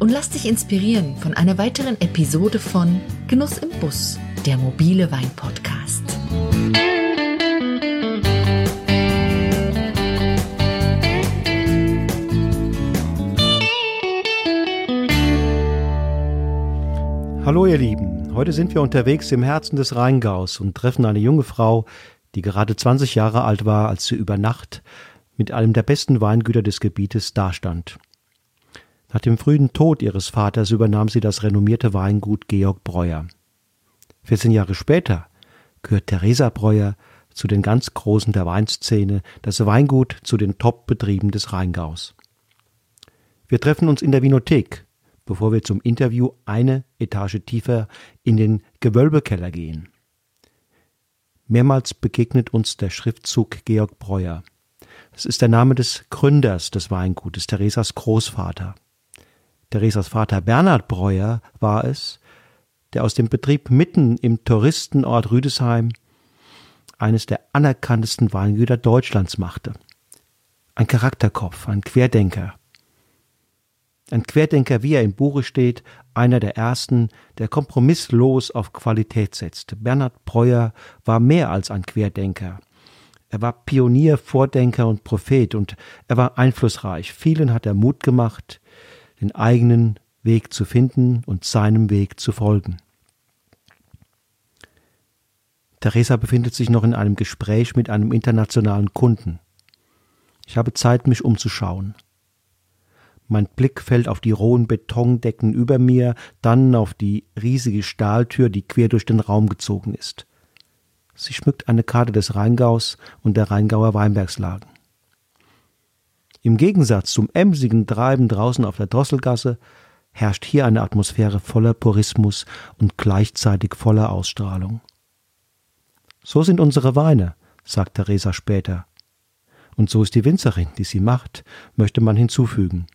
und lass dich inspirieren von einer weiteren Episode von Genuss im Bus, der mobile Wein-Podcast. Hallo ihr Lieben, heute sind wir unterwegs im Herzen des Rheingaus und treffen eine junge Frau, die gerade 20 Jahre alt war, als sie über Nacht mit einem der besten Weingüter des Gebietes dastand. Nach dem frühen Tod ihres Vaters übernahm sie das renommierte Weingut Georg Breuer. 14 Jahre später gehört Theresa Breuer zu den ganz Großen der Weinszene, das Weingut zu den Top-Betrieben des Rheingaus. Wir treffen uns in der Vinothek, bevor wir zum Interview eine Etage tiefer in den Gewölbekeller gehen. Mehrmals begegnet uns der Schriftzug Georg Breuer. Es ist der Name des Gründers des Weingutes, Theresas Großvater. Theresas Vater Bernhard Breuer war es, der aus dem Betrieb mitten im Touristenort Rüdesheim eines der anerkanntesten Weingüter Deutschlands machte. Ein Charakterkopf, ein Querdenker, ein Querdenker, wie er im Buche steht, einer der ersten, der kompromisslos auf Qualität setzt. Bernhard Breuer war mehr als ein Querdenker. Er war Pionier, Vordenker und Prophet und er war einflussreich. Vielen hat er Mut gemacht, den eigenen Weg zu finden und seinem Weg zu folgen. Theresa befindet sich noch in einem Gespräch mit einem internationalen Kunden. Ich habe Zeit, mich umzuschauen. Mein Blick fällt auf die rohen Betondecken über mir, dann auf die riesige Stahltür, die quer durch den Raum gezogen ist. Sie schmückt eine Karte des Rheingaus und der Rheingauer Weinbergslagen. Im Gegensatz zum emsigen Treiben draußen auf der Drosselgasse herrscht hier eine Atmosphäre voller Purismus und gleichzeitig voller Ausstrahlung. So sind unsere Weine, sagt Theresa später. Und so ist die Winzerin, die sie macht, möchte man hinzufügen.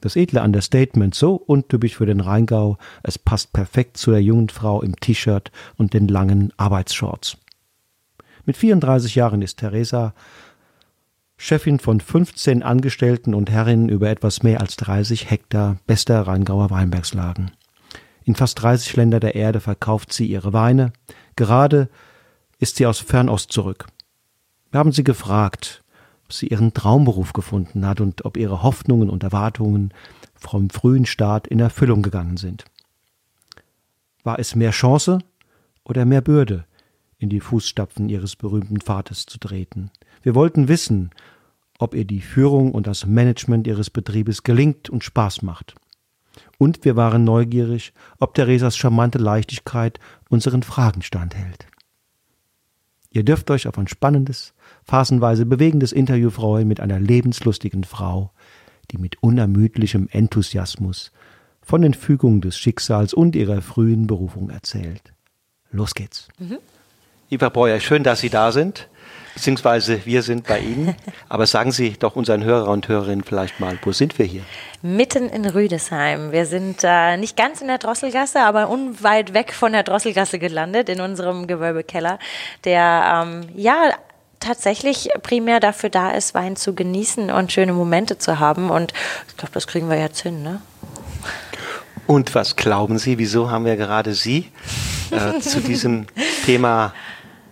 Das edle Understatement so untypisch für den Rheingau, es passt perfekt zu der jungen Frau im T-Shirt und den langen Arbeitsshorts. Mit 34 Jahren ist Theresa Chefin von 15 Angestellten und Herrin über etwas mehr als 30 Hektar bester Rheingauer Weinbergslagen. In fast 30 Länder der Erde verkauft sie ihre Weine. Gerade ist sie aus Fernost zurück. Wir haben sie gefragt, ob sie ihren Traumberuf gefunden hat und ob ihre Hoffnungen und Erwartungen vom frühen Start in Erfüllung gegangen sind. War es mehr Chance oder mehr Bürde, in die Fußstapfen ihres berühmten Vaters zu treten? Wir wollten wissen, ob ihr die Führung und das Management ihres Betriebes gelingt und Spaß macht. Und wir waren neugierig, ob Theresas charmante Leichtigkeit unseren Fragen standhält. Ihr dürft euch auf ein spannendes, phasenweise bewegendes Interview freuen mit einer lebenslustigen Frau, die mit unermüdlichem Enthusiasmus von den Fügungen des Schicksals und ihrer frühen Berufung erzählt. Los geht's. Mhm. Lieber Breuer, schön, dass Sie da sind beziehungsweise wir sind bei Ihnen. Aber sagen Sie doch unseren Hörer und Hörerinnen vielleicht mal, wo sind wir hier? Mitten in Rüdesheim. Wir sind äh, nicht ganz in der Drosselgasse, aber unweit weg von der Drosselgasse gelandet, in unserem Gewölbekeller, der ähm, ja tatsächlich primär dafür da ist, Wein zu genießen und schöne Momente zu haben. Und ich glaube, das kriegen wir jetzt hin, ne? Und was glauben Sie, wieso haben wir gerade Sie äh, zu diesem Thema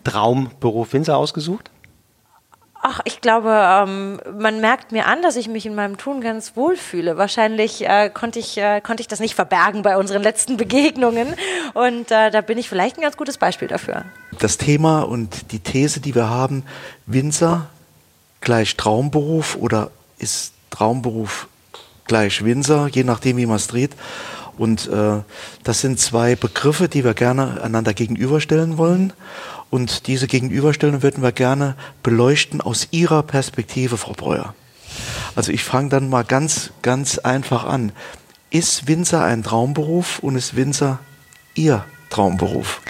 Traumberuf Winzer ausgesucht? Ach, ich glaube, ähm, man merkt mir an, dass ich mich in meinem Tun ganz wohl fühle. Wahrscheinlich äh, konnte, ich, äh, konnte ich das nicht verbergen bei unseren letzten Begegnungen. Und äh, da bin ich vielleicht ein ganz gutes Beispiel dafür. Das Thema und die These, die wir haben, Winzer gleich Traumberuf oder ist Traumberuf gleich Winzer, je nachdem, wie man es dreht. Und äh, das sind zwei Begriffe, die wir gerne einander gegenüberstellen wollen. Und diese Gegenüberstellung würden wir gerne beleuchten aus Ihrer Perspektive, Frau Breuer. Also ich fange dann mal ganz, ganz einfach an. Ist Winzer ein Traumberuf und ist Winzer Ihr Traumberuf?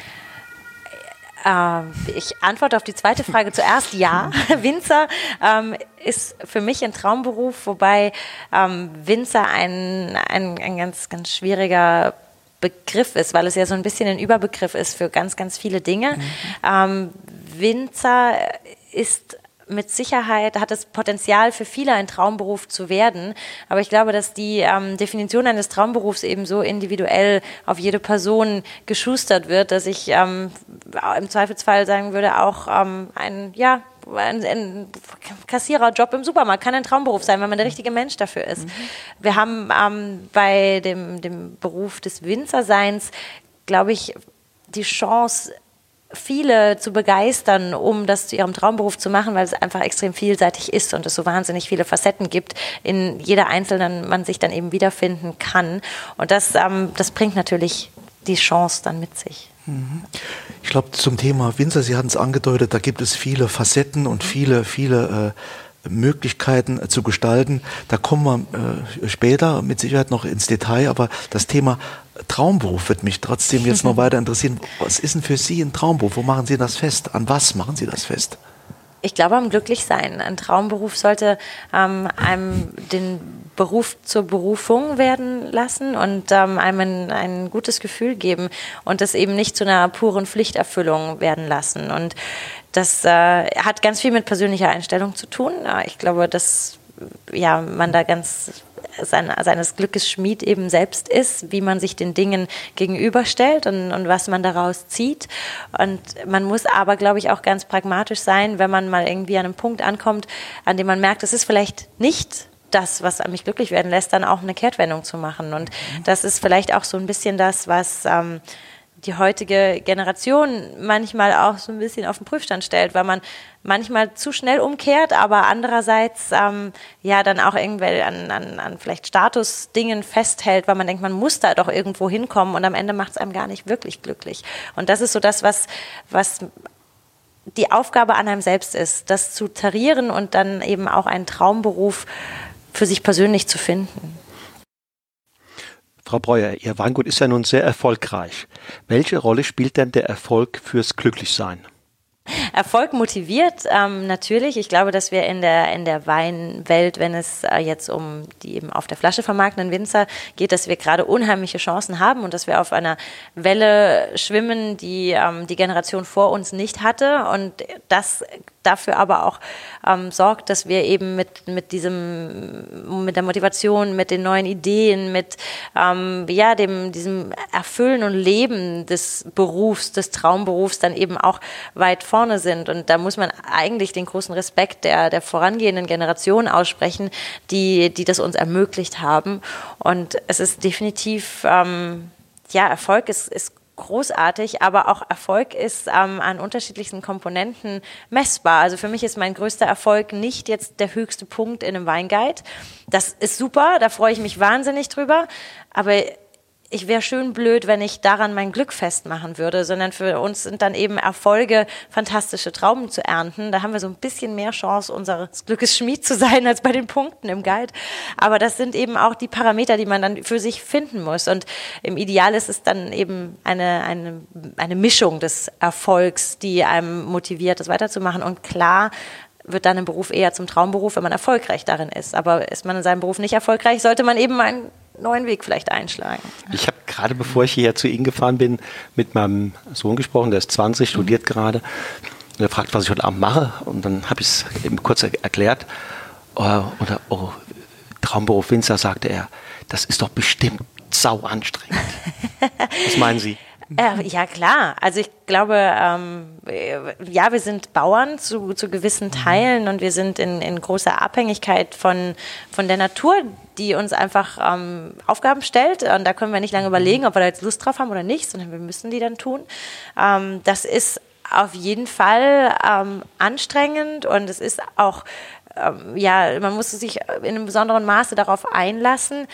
Ähm, ich antworte auf die zweite Frage zuerst. Ja, Winzer ähm, ist für mich ein Traumberuf, wobei ähm, Winzer ein, ein, ein ganz, ganz schwieriger Begriff ist, weil es ja so ein bisschen ein Überbegriff ist für ganz, ganz viele Dinge. Mhm. Ähm, Winzer ist mit Sicherheit hat es Potenzial für viele ein Traumberuf zu werden. Aber ich glaube, dass die ähm, Definition eines Traumberufs eben so individuell auf jede Person geschustert wird, dass ich ähm, im Zweifelsfall sagen würde, auch ähm, ein, ja, ein, ein Kassiererjob im Supermarkt kann ein Traumberuf sein, wenn man der richtige Mensch dafür ist. Mhm. Wir haben ähm, bei dem, dem Beruf des Winzerseins, glaube ich, die Chance, viele zu begeistern, um das zu ihrem Traumberuf zu machen, weil es einfach extrem vielseitig ist und es so wahnsinnig viele Facetten gibt, in jeder einzelnen man sich dann eben wiederfinden kann. Und das, ähm, das bringt natürlich die Chance dann mit sich. Ich glaube, zum Thema Winzer, Sie hatten es angedeutet, da gibt es viele Facetten und viele, viele äh, Möglichkeiten äh, zu gestalten. Da kommen wir äh, später mit Sicherheit noch ins Detail, aber das Thema Traumberuf wird mich trotzdem jetzt noch weiter interessieren. Was ist denn für Sie ein Traumberuf? Wo machen Sie das fest? An was machen Sie das fest? Ich glaube am Glücklichsein. Ein Traumberuf sollte ähm, einem den Beruf zur Berufung werden lassen und ähm, einem ein, ein, gutes Gefühl geben und das eben nicht zu einer puren Pflichterfüllung werden lassen. Und das äh, hat ganz viel mit persönlicher Einstellung zu tun. Ich glaube, dass ja, man da ganz sein, seines Glückes Schmied eben selbst ist, wie man sich den Dingen gegenüberstellt und, und was man daraus zieht. Und man muss aber, glaube ich, auch ganz pragmatisch sein, wenn man mal irgendwie an einem Punkt ankommt, an dem man merkt, es ist vielleicht nicht das, was mich glücklich werden lässt, dann auch eine Kehrtwendung zu machen. Und das ist vielleicht auch so ein bisschen das, was ähm, die heutige Generation manchmal auch so ein bisschen auf den Prüfstand stellt, weil man manchmal zu schnell umkehrt, aber andererseits ähm, ja dann auch irgendwie an, an, an vielleicht Statusdingen festhält, weil man denkt, man muss da doch irgendwo hinkommen und am Ende macht es einem gar nicht wirklich glücklich. Und das ist so das, was, was die Aufgabe an einem selbst ist, das zu tarieren und dann eben auch einen Traumberuf für sich persönlich zu finden. Frau Breuer, Ihr Weingut ist ja nun sehr erfolgreich. Welche Rolle spielt denn der Erfolg fürs Glücklichsein? Erfolg motiviert ähm, natürlich. Ich glaube, dass wir in der, in der Weinwelt, wenn es äh, jetzt um die eben auf der Flasche vermarktenden Winzer geht, dass wir gerade unheimliche Chancen haben und dass wir auf einer Welle schwimmen, die ähm, die Generation vor uns nicht hatte. Und das dafür aber auch ähm, sorgt, dass wir eben mit, mit diesem, mit der Motivation, mit den neuen Ideen, mit ähm, ja, dem, diesem Erfüllen und Leben des Berufs, des Traumberufs dann eben auch weit vorne sind. Und da muss man eigentlich den großen Respekt der, der vorangehenden Generation aussprechen, die, die das uns ermöglicht haben. Und es ist definitiv, ähm, ja, Erfolg ist, ist großartig, aber auch Erfolg ist ähm, an unterschiedlichsten Komponenten messbar. Also für mich ist mein größter Erfolg nicht jetzt der höchste Punkt in einem Weinguide. Das ist super, da freue ich mich wahnsinnig drüber, aber ich wäre schön blöd, wenn ich daran mein Glück festmachen würde, sondern für uns sind dann eben Erfolge, fantastische Trauben zu ernten. Da haben wir so ein bisschen mehr Chance, unseres Glückes Schmied zu sein, als bei den Punkten im Guide. Aber das sind eben auch die Parameter, die man dann für sich finden muss. Und im Ideal ist es dann eben eine, eine, eine Mischung des Erfolgs, die einem motiviert, das weiterzumachen. Und klar, wird dann im Beruf eher zum Traumberuf, wenn man erfolgreich darin ist. Aber ist man in seinem Beruf nicht erfolgreich, sollte man eben einen neuen Weg vielleicht einschlagen. Ich habe gerade, bevor ich hierher zu Ihnen gefahren bin, mit meinem Sohn gesprochen, der ist 20, studiert mhm. gerade. Und er fragt, was ich heute Abend mache. Und dann habe ich es eben kurz erklärt. Uh, und oh, Traumberuf Winzer, sagte er, das ist doch bestimmt sau anstrengend. was meinen Sie? Äh, ja, klar. Also ich glaube, ähm, ja, wir sind Bauern zu, zu gewissen Teilen und wir sind in, in großer Abhängigkeit von, von der Natur, die uns einfach ähm, Aufgaben stellt. Und da können wir nicht lange überlegen, ob wir da jetzt Lust drauf haben oder nicht, sondern wir müssen die dann tun. Ähm, das ist auf jeden Fall ähm, anstrengend und es ist auch, ähm, ja, man muss sich in einem besonderen Maße darauf einlassen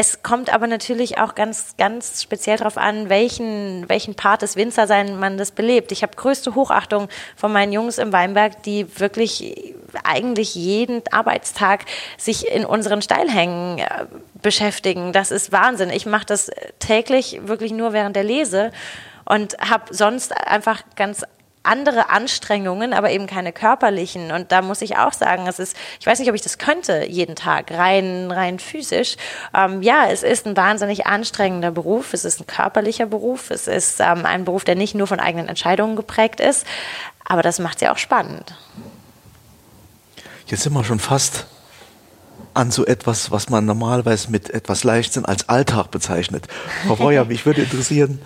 es kommt aber natürlich auch ganz, ganz speziell darauf an, welchen, welchen Part des Winzersein man das belebt. Ich habe größte Hochachtung von meinen Jungs im Weinberg, die wirklich eigentlich jeden Arbeitstag sich in unseren Steilhängen äh, beschäftigen. Das ist Wahnsinn. Ich mache das täglich wirklich nur während der Lese und habe sonst einfach ganz andere Anstrengungen, aber eben keine körperlichen. Und da muss ich auch sagen, es ist, ich weiß nicht, ob ich das könnte jeden Tag, rein, rein physisch. Ähm, ja, es ist ein wahnsinnig anstrengender Beruf. Es ist ein körperlicher Beruf. Es ist ähm, ein Beruf, der nicht nur von eigenen Entscheidungen geprägt ist. Aber das macht es ja auch spannend. Jetzt sind wir schon fast an so etwas, was man normalerweise mit etwas Leichtsinn als Alltag bezeichnet. Frau Breuer, mich würde interessieren,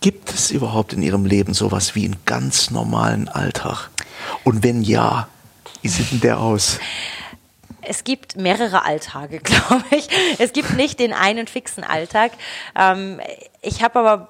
Gibt es überhaupt in Ihrem Leben sowas wie einen ganz normalen Alltag? Und wenn ja, wie sieht denn der aus? Es gibt mehrere Alltage, glaube ich. Es gibt nicht den einen fixen Alltag. Ähm, ich habe aber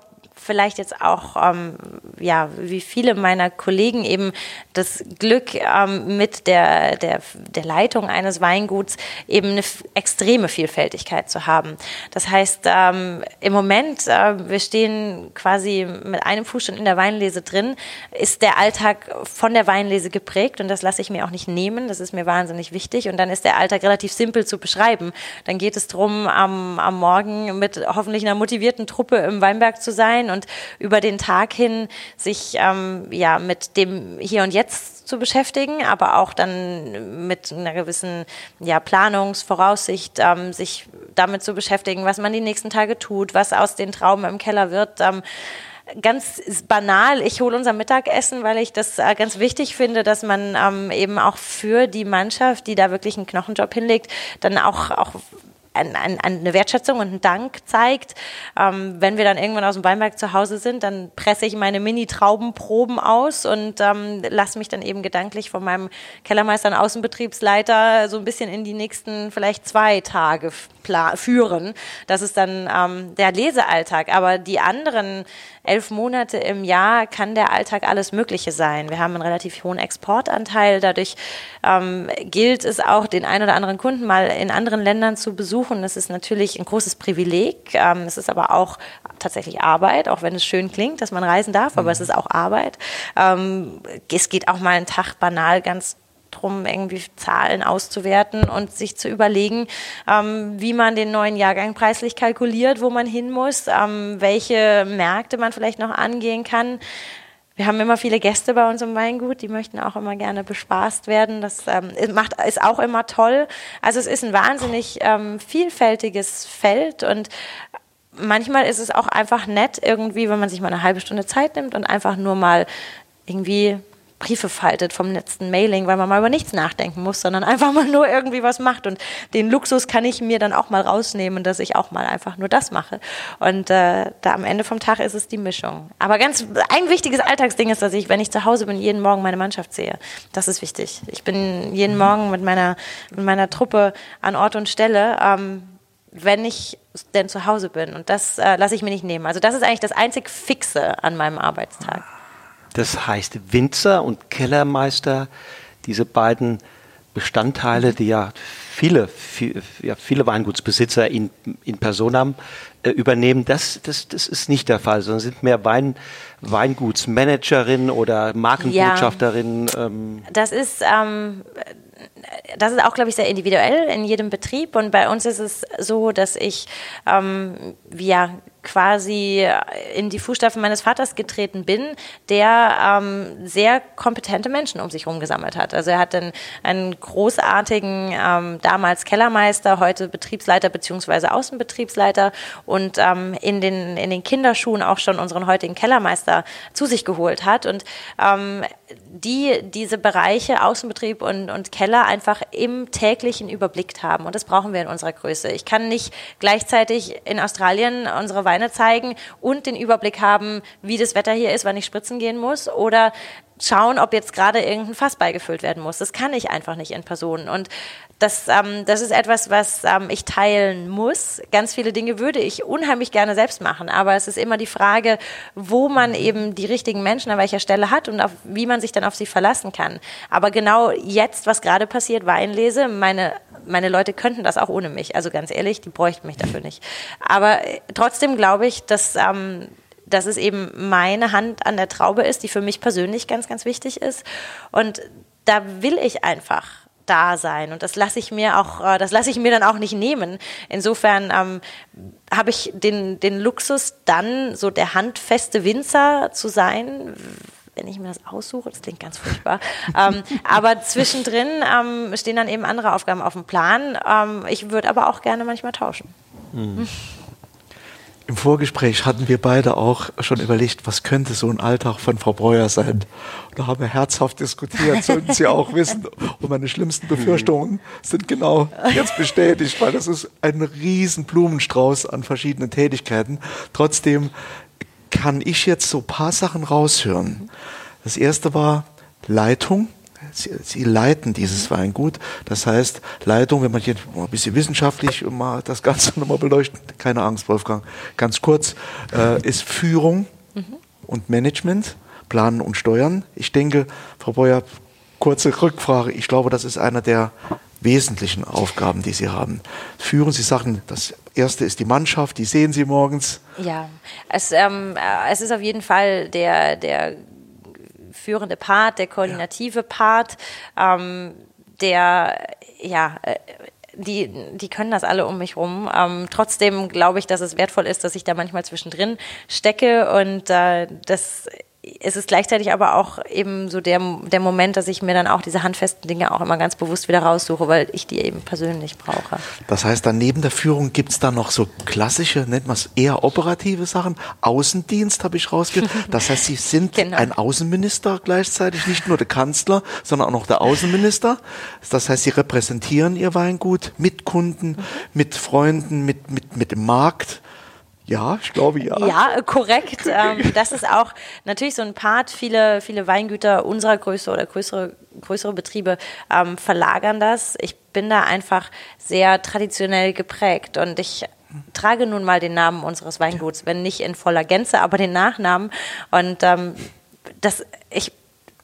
vielleicht jetzt auch, ähm, ja, wie viele meiner Kollegen eben das Glück ähm, mit der, der, der Leitung eines Weinguts eben eine extreme Vielfältigkeit zu haben. Das heißt, ähm, im Moment, äh, wir stehen quasi mit einem Fuß schon in der Weinlese drin, ist der Alltag von der Weinlese geprägt und das lasse ich mir auch nicht nehmen. Das ist mir wahnsinnig wichtig und dann ist der Alltag relativ simpel zu beschreiben. Dann geht es darum, am, am Morgen mit hoffentlich einer motivierten Truppe im Weinberg zu sein und über den Tag hin sich ähm, ja mit dem Hier und Jetzt zu beschäftigen, aber auch dann mit einer gewissen ja, Planungsvoraussicht ähm, sich damit zu beschäftigen, was man die nächsten Tage tut, was aus den Trauben im Keller wird. Ähm, ganz banal, ich hole unser Mittagessen, weil ich das äh, ganz wichtig finde, dass man ähm, eben auch für die Mannschaft, die da wirklich einen Knochenjob hinlegt, dann auch, auch ein, ein, eine Wertschätzung und einen Dank zeigt. Ähm, wenn wir dann irgendwann aus dem Weinberg zu Hause sind, dann presse ich meine Mini-Traubenproben aus und ähm, lasse mich dann eben gedanklich von meinem Kellermeister und Außenbetriebsleiter so ein bisschen in die nächsten vielleicht zwei Tage führen. Das ist dann ähm, der Lesealltag. Aber die anderen elf Monate im Jahr kann der Alltag alles Mögliche sein. Wir haben einen relativ hohen Exportanteil. Dadurch ähm, gilt es auch, den einen oder anderen Kunden mal in anderen Ländern zu besuchen. Das ist natürlich ein großes Privileg. Ähm, es ist aber auch tatsächlich Arbeit, auch wenn es schön klingt, dass man reisen darf, aber mhm. es ist auch Arbeit. Ähm, es geht auch mal einen Tag banal ganz drum, irgendwie Zahlen auszuwerten und sich zu überlegen, ähm, wie man den neuen Jahrgang preislich kalkuliert, wo man hin muss, ähm, welche Märkte man vielleicht noch angehen kann. Wir haben immer viele Gäste bei uns im Weingut, die möchten auch immer gerne bespaßt werden. Das ähm, macht, ist auch immer toll. Also es ist ein wahnsinnig ähm, vielfältiges Feld und manchmal ist es auch einfach nett, irgendwie, wenn man sich mal eine halbe Stunde Zeit nimmt und einfach nur mal irgendwie Briefe faltet vom letzten Mailing, weil man mal über nichts nachdenken muss, sondern einfach mal nur irgendwie was macht. Und den Luxus kann ich mir dann auch mal rausnehmen, dass ich auch mal einfach nur das mache. Und äh, da am Ende vom Tag ist es die Mischung. Aber ganz ein wichtiges Alltagsding ist, dass ich, wenn ich zu Hause bin, jeden Morgen meine Mannschaft sehe. Das ist wichtig. Ich bin jeden Morgen mit meiner, mit meiner Truppe an Ort und Stelle. Ähm, wenn ich denn zu Hause bin. Und das äh, lasse ich mir nicht nehmen. Also das ist eigentlich das einzig Fixe an meinem Arbeitstag. Das heißt Winzer und Kellermeister, diese beiden Bestandteile, die ja viele, viel, ja, viele Weingutsbesitzer in, in Personam äh, übernehmen, das, das, das ist nicht der Fall, sondern sind mehr Wein, Weingutsmanagerinnen oder Markenbotschafterinnen. Ja, ähm. Das ist ähm, das ist auch, glaube ich, sehr individuell in jedem Betrieb. Und bei uns ist es so, dass ich ähm, ja quasi in die Fußstapfen meines Vaters getreten bin, der ähm, sehr kompetente Menschen um sich herum gesammelt hat. Also er hat einen, einen großartigen, ähm, damals Kellermeister, heute Betriebsleiter beziehungsweise Außenbetriebsleiter und ähm, in, den, in den Kinderschuhen auch schon unseren heutigen Kellermeister zu sich geholt hat. Und ähm, die diese Bereiche Außenbetrieb und, und Keller einfach im täglichen überblickt haben. Und das brauchen wir in unserer Größe. Ich kann nicht gleichzeitig in Australien unsere Weine zeigen und den Überblick haben, wie das Wetter hier ist, wann ich spritzen gehen muss oder schauen, ob jetzt gerade irgendein Fass beigefüllt werden muss. Das kann ich einfach nicht in Person. Und das, ähm, das ist etwas, was ähm, ich teilen muss. Ganz viele Dinge würde ich unheimlich gerne selbst machen, aber es ist immer die Frage, wo man eben die richtigen Menschen an welcher Stelle hat und auf, wie man sich dann auf sie verlassen kann. Aber genau jetzt, was gerade passiert, Weinlese, meine meine Leute könnten das auch ohne mich. Also ganz ehrlich, die bräuchten mich dafür nicht. Aber äh, trotzdem glaube ich, dass, ähm, dass es eben meine Hand an der Traube ist, die für mich persönlich ganz, ganz wichtig ist. Und da will ich einfach da sein und das lasse ich mir auch, äh, das lasse ich mir dann auch nicht nehmen. Insofern ähm, habe ich den, den Luxus, dann so der handfeste Winzer zu sein, wenn ich mir das aussuche, das klingt ganz furchtbar. ähm, aber zwischendrin ähm, stehen dann eben andere Aufgaben auf dem Plan. Ähm, ich würde aber auch gerne manchmal tauschen. Mhm. Im Vorgespräch hatten wir beide auch schon überlegt, was könnte so ein Alltag von Frau Breuer sein. Da haben wir herzhaft diskutiert, sollten Sie auch wissen. Und meine schlimmsten Befürchtungen sind genau jetzt bestätigt, weil das ist ein riesen Blumenstrauß an verschiedenen Tätigkeiten. Trotzdem kann ich jetzt so ein paar Sachen raushören. Das erste war Leitung. Sie, sie, leiten dieses Weingut. Das heißt, Leitung, wenn man hier ein bisschen wissenschaftlich mal das Ganze nochmal beleuchtet, keine Angst, Wolfgang, ganz kurz, äh, ist Führung mhm. und Management, Planen und Steuern. Ich denke, Frau Beuer, kurze Rückfrage. Ich glaube, das ist einer der wesentlichen Aufgaben, die Sie haben. Führen Sie Sachen, das erste ist die Mannschaft, die sehen Sie morgens. Ja, es, ähm, äh, es ist auf jeden Fall der, der führende Part, der koordinative ja. Part, ähm, der, ja, äh, die, die können das alle um mich rum. Ähm, trotzdem glaube ich, dass es wertvoll ist, dass ich da manchmal zwischendrin stecke und äh, das es ist gleichzeitig aber auch eben so der, der Moment, dass ich mir dann auch diese handfesten Dinge auch immer ganz bewusst wieder raussuche, weil ich die eben persönlich brauche. Das heißt, dann neben der Führung gibt es da noch so klassische, nennt man es eher operative Sachen. Außendienst habe ich rausgehört. Das heißt, Sie sind genau. ein Außenminister gleichzeitig, nicht nur der Kanzler, sondern auch noch der Außenminister. Das heißt, Sie repräsentieren Ihr Weingut mit Kunden, mhm. mit Freunden, mit, mit, mit dem Markt. Ja, ich glaube ja. Ja, äh, korrekt. ähm, das ist auch natürlich so ein Part. Viele, viele Weingüter unserer Größe oder größere, größere Betriebe ähm, verlagern das. Ich bin da einfach sehr traditionell geprägt und ich trage nun mal den Namen unseres Weinguts, wenn nicht in voller Gänze, aber den Nachnamen. Und ähm, das, ich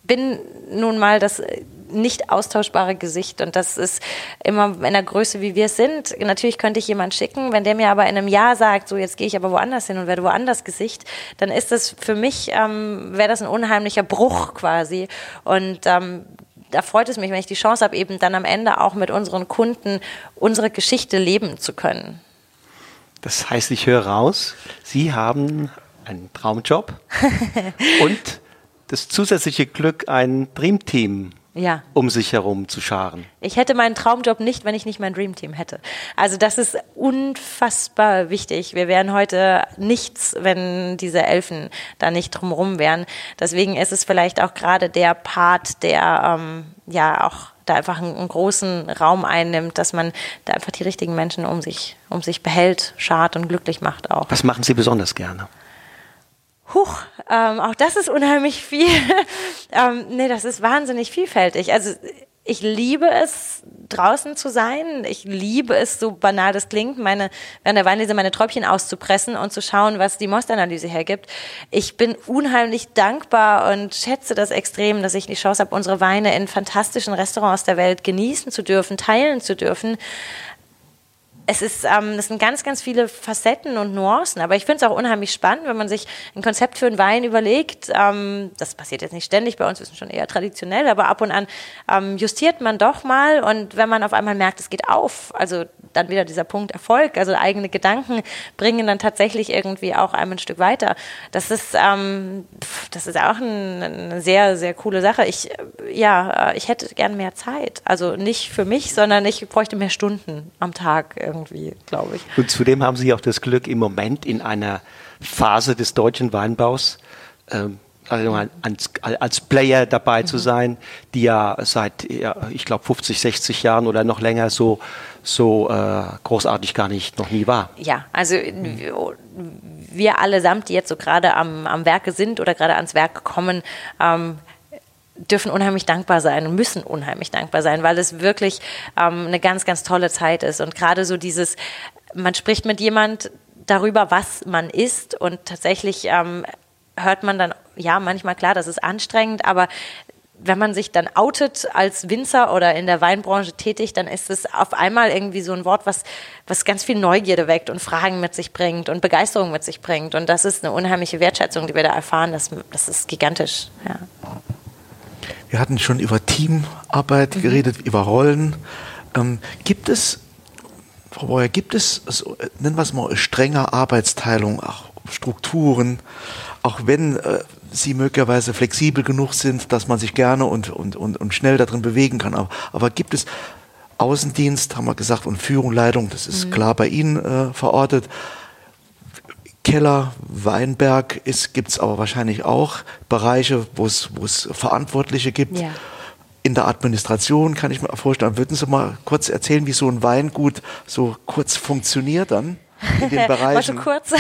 bin nun mal das nicht austauschbare Gesicht. Und das ist immer in der Größe, wie wir es sind. Natürlich könnte ich jemanden schicken, wenn der mir aber in einem Jahr sagt, so jetzt gehe ich aber woanders hin und werde woanders Gesicht, dann ist das für mich, ähm, wäre das ein unheimlicher Bruch quasi. Und ähm, da freut es mich, wenn ich die Chance habe, eben dann am Ende auch mit unseren Kunden unsere Geschichte leben zu können. Das heißt, ich höre raus, Sie haben einen Traumjob und das zusätzliche Glück, ein Dreamteam ja. um sich herum zu scharen. Ich hätte meinen Traumjob nicht, wenn ich nicht mein Dreamteam hätte. Also das ist unfassbar wichtig. Wir wären heute nichts, wenn diese Elfen da nicht drumherum wären. Deswegen ist es vielleicht auch gerade der Part, der ähm, ja auch da einfach einen, einen, großen Raum einnimmt, dass man da einfach die richtigen Menschen um sich, um sich behält, schart und glücklich macht auch. Was machen Sie besonders gerne? Huch, ähm, auch das ist unheimlich viel. ähm, nee, das ist wahnsinnig vielfältig. Also ich liebe es, draußen zu sein. Ich liebe es, so banal das klingt, meine, während der Weinlese meine Träubchen auszupressen und zu schauen, was die Mostanalyse hergibt. Ich bin unheimlich dankbar und schätze das extrem, dass ich die Chance habe, unsere Weine in fantastischen Restaurants der Welt genießen zu dürfen, teilen zu dürfen es ist, ähm, das sind ganz, ganz viele Facetten und Nuancen, aber ich finde es auch unheimlich spannend, wenn man sich ein Konzept für einen Wein überlegt. Ähm, das passiert jetzt nicht ständig, bei uns ist es schon eher traditionell, aber ab und an ähm, justiert man doch mal und wenn man auf einmal merkt, es geht auf, also dann wieder dieser Punkt Erfolg, also eigene Gedanken bringen dann tatsächlich irgendwie auch einem ein Stück weiter. Das ist, ähm, das ist auch ein, eine sehr, sehr coole Sache. Ich, ja, ich hätte gern mehr Zeit, also nicht für mich, sondern ich bräuchte mehr Stunden am Tag irgendwie, glaube ich. Und zudem haben Sie auch das Glück, im Moment in einer Phase des deutschen Weinbaus ähm, also als, als Player dabei mhm. zu sein, die ja seit, ich glaube, 50, 60 Jahren oder noch länger so, so äh, großartig gar nicht, noch nie war. Ja, also wir allesamt, die jetzt so gerade am, am Werke sind oder gerade ans Werk kommen, ähm, dürfen unheimlich dankbar sein und müssen unheimlich dankbar sein, weil es wirklich ähm, eine ganz, ganz tolle Zeit ist. Und gerade so dieses, man spricht mit jemand darüber, was man ist und tatsächlich ähm, hört man dann, ja, manchmal klar, das ist anstrengend, aber wenn man sich dann outet als Winzer oder in der Weinbranche tätig, dann ist es auf einmal irgendwie so ein Wort, was, was ganz viel Neugierde weckt und Fragen mit sich bringt und Begeisterung mit sich bringt. Und das ist eine unheimliche Wertschätzung, die wir da erfahren. Das, das ist gigantisch. Ja. Wir hatten schon über Teamarbeit mhm. geredet, über Rollen. Ähm, gibt es, Frau Breuer, gibt es, so, nennen wir es mal, strenge Arbeitsteilung, auch Strukturen, auch wenn äh, sie möglicherweise flexibel genug sind, dass man sich gerne und, und, und, und schnell darin bewegen kann. Aber, aber gibt es Außendienst, haben wir gesagt, und Führung, Leitung, das ist mhm. klar bei Ihnen äh, verortet. Keller, Weinberg gibt es aber wahrscheinlich auch Bereiche, wo es Verantwortliche gibt. Ja. In der Administration kann ich mir vorstellen, würden Sie mal kurz erzählen, wie so ein Weingut so kurz funktioniert dann? In den Bereichen. War kurz?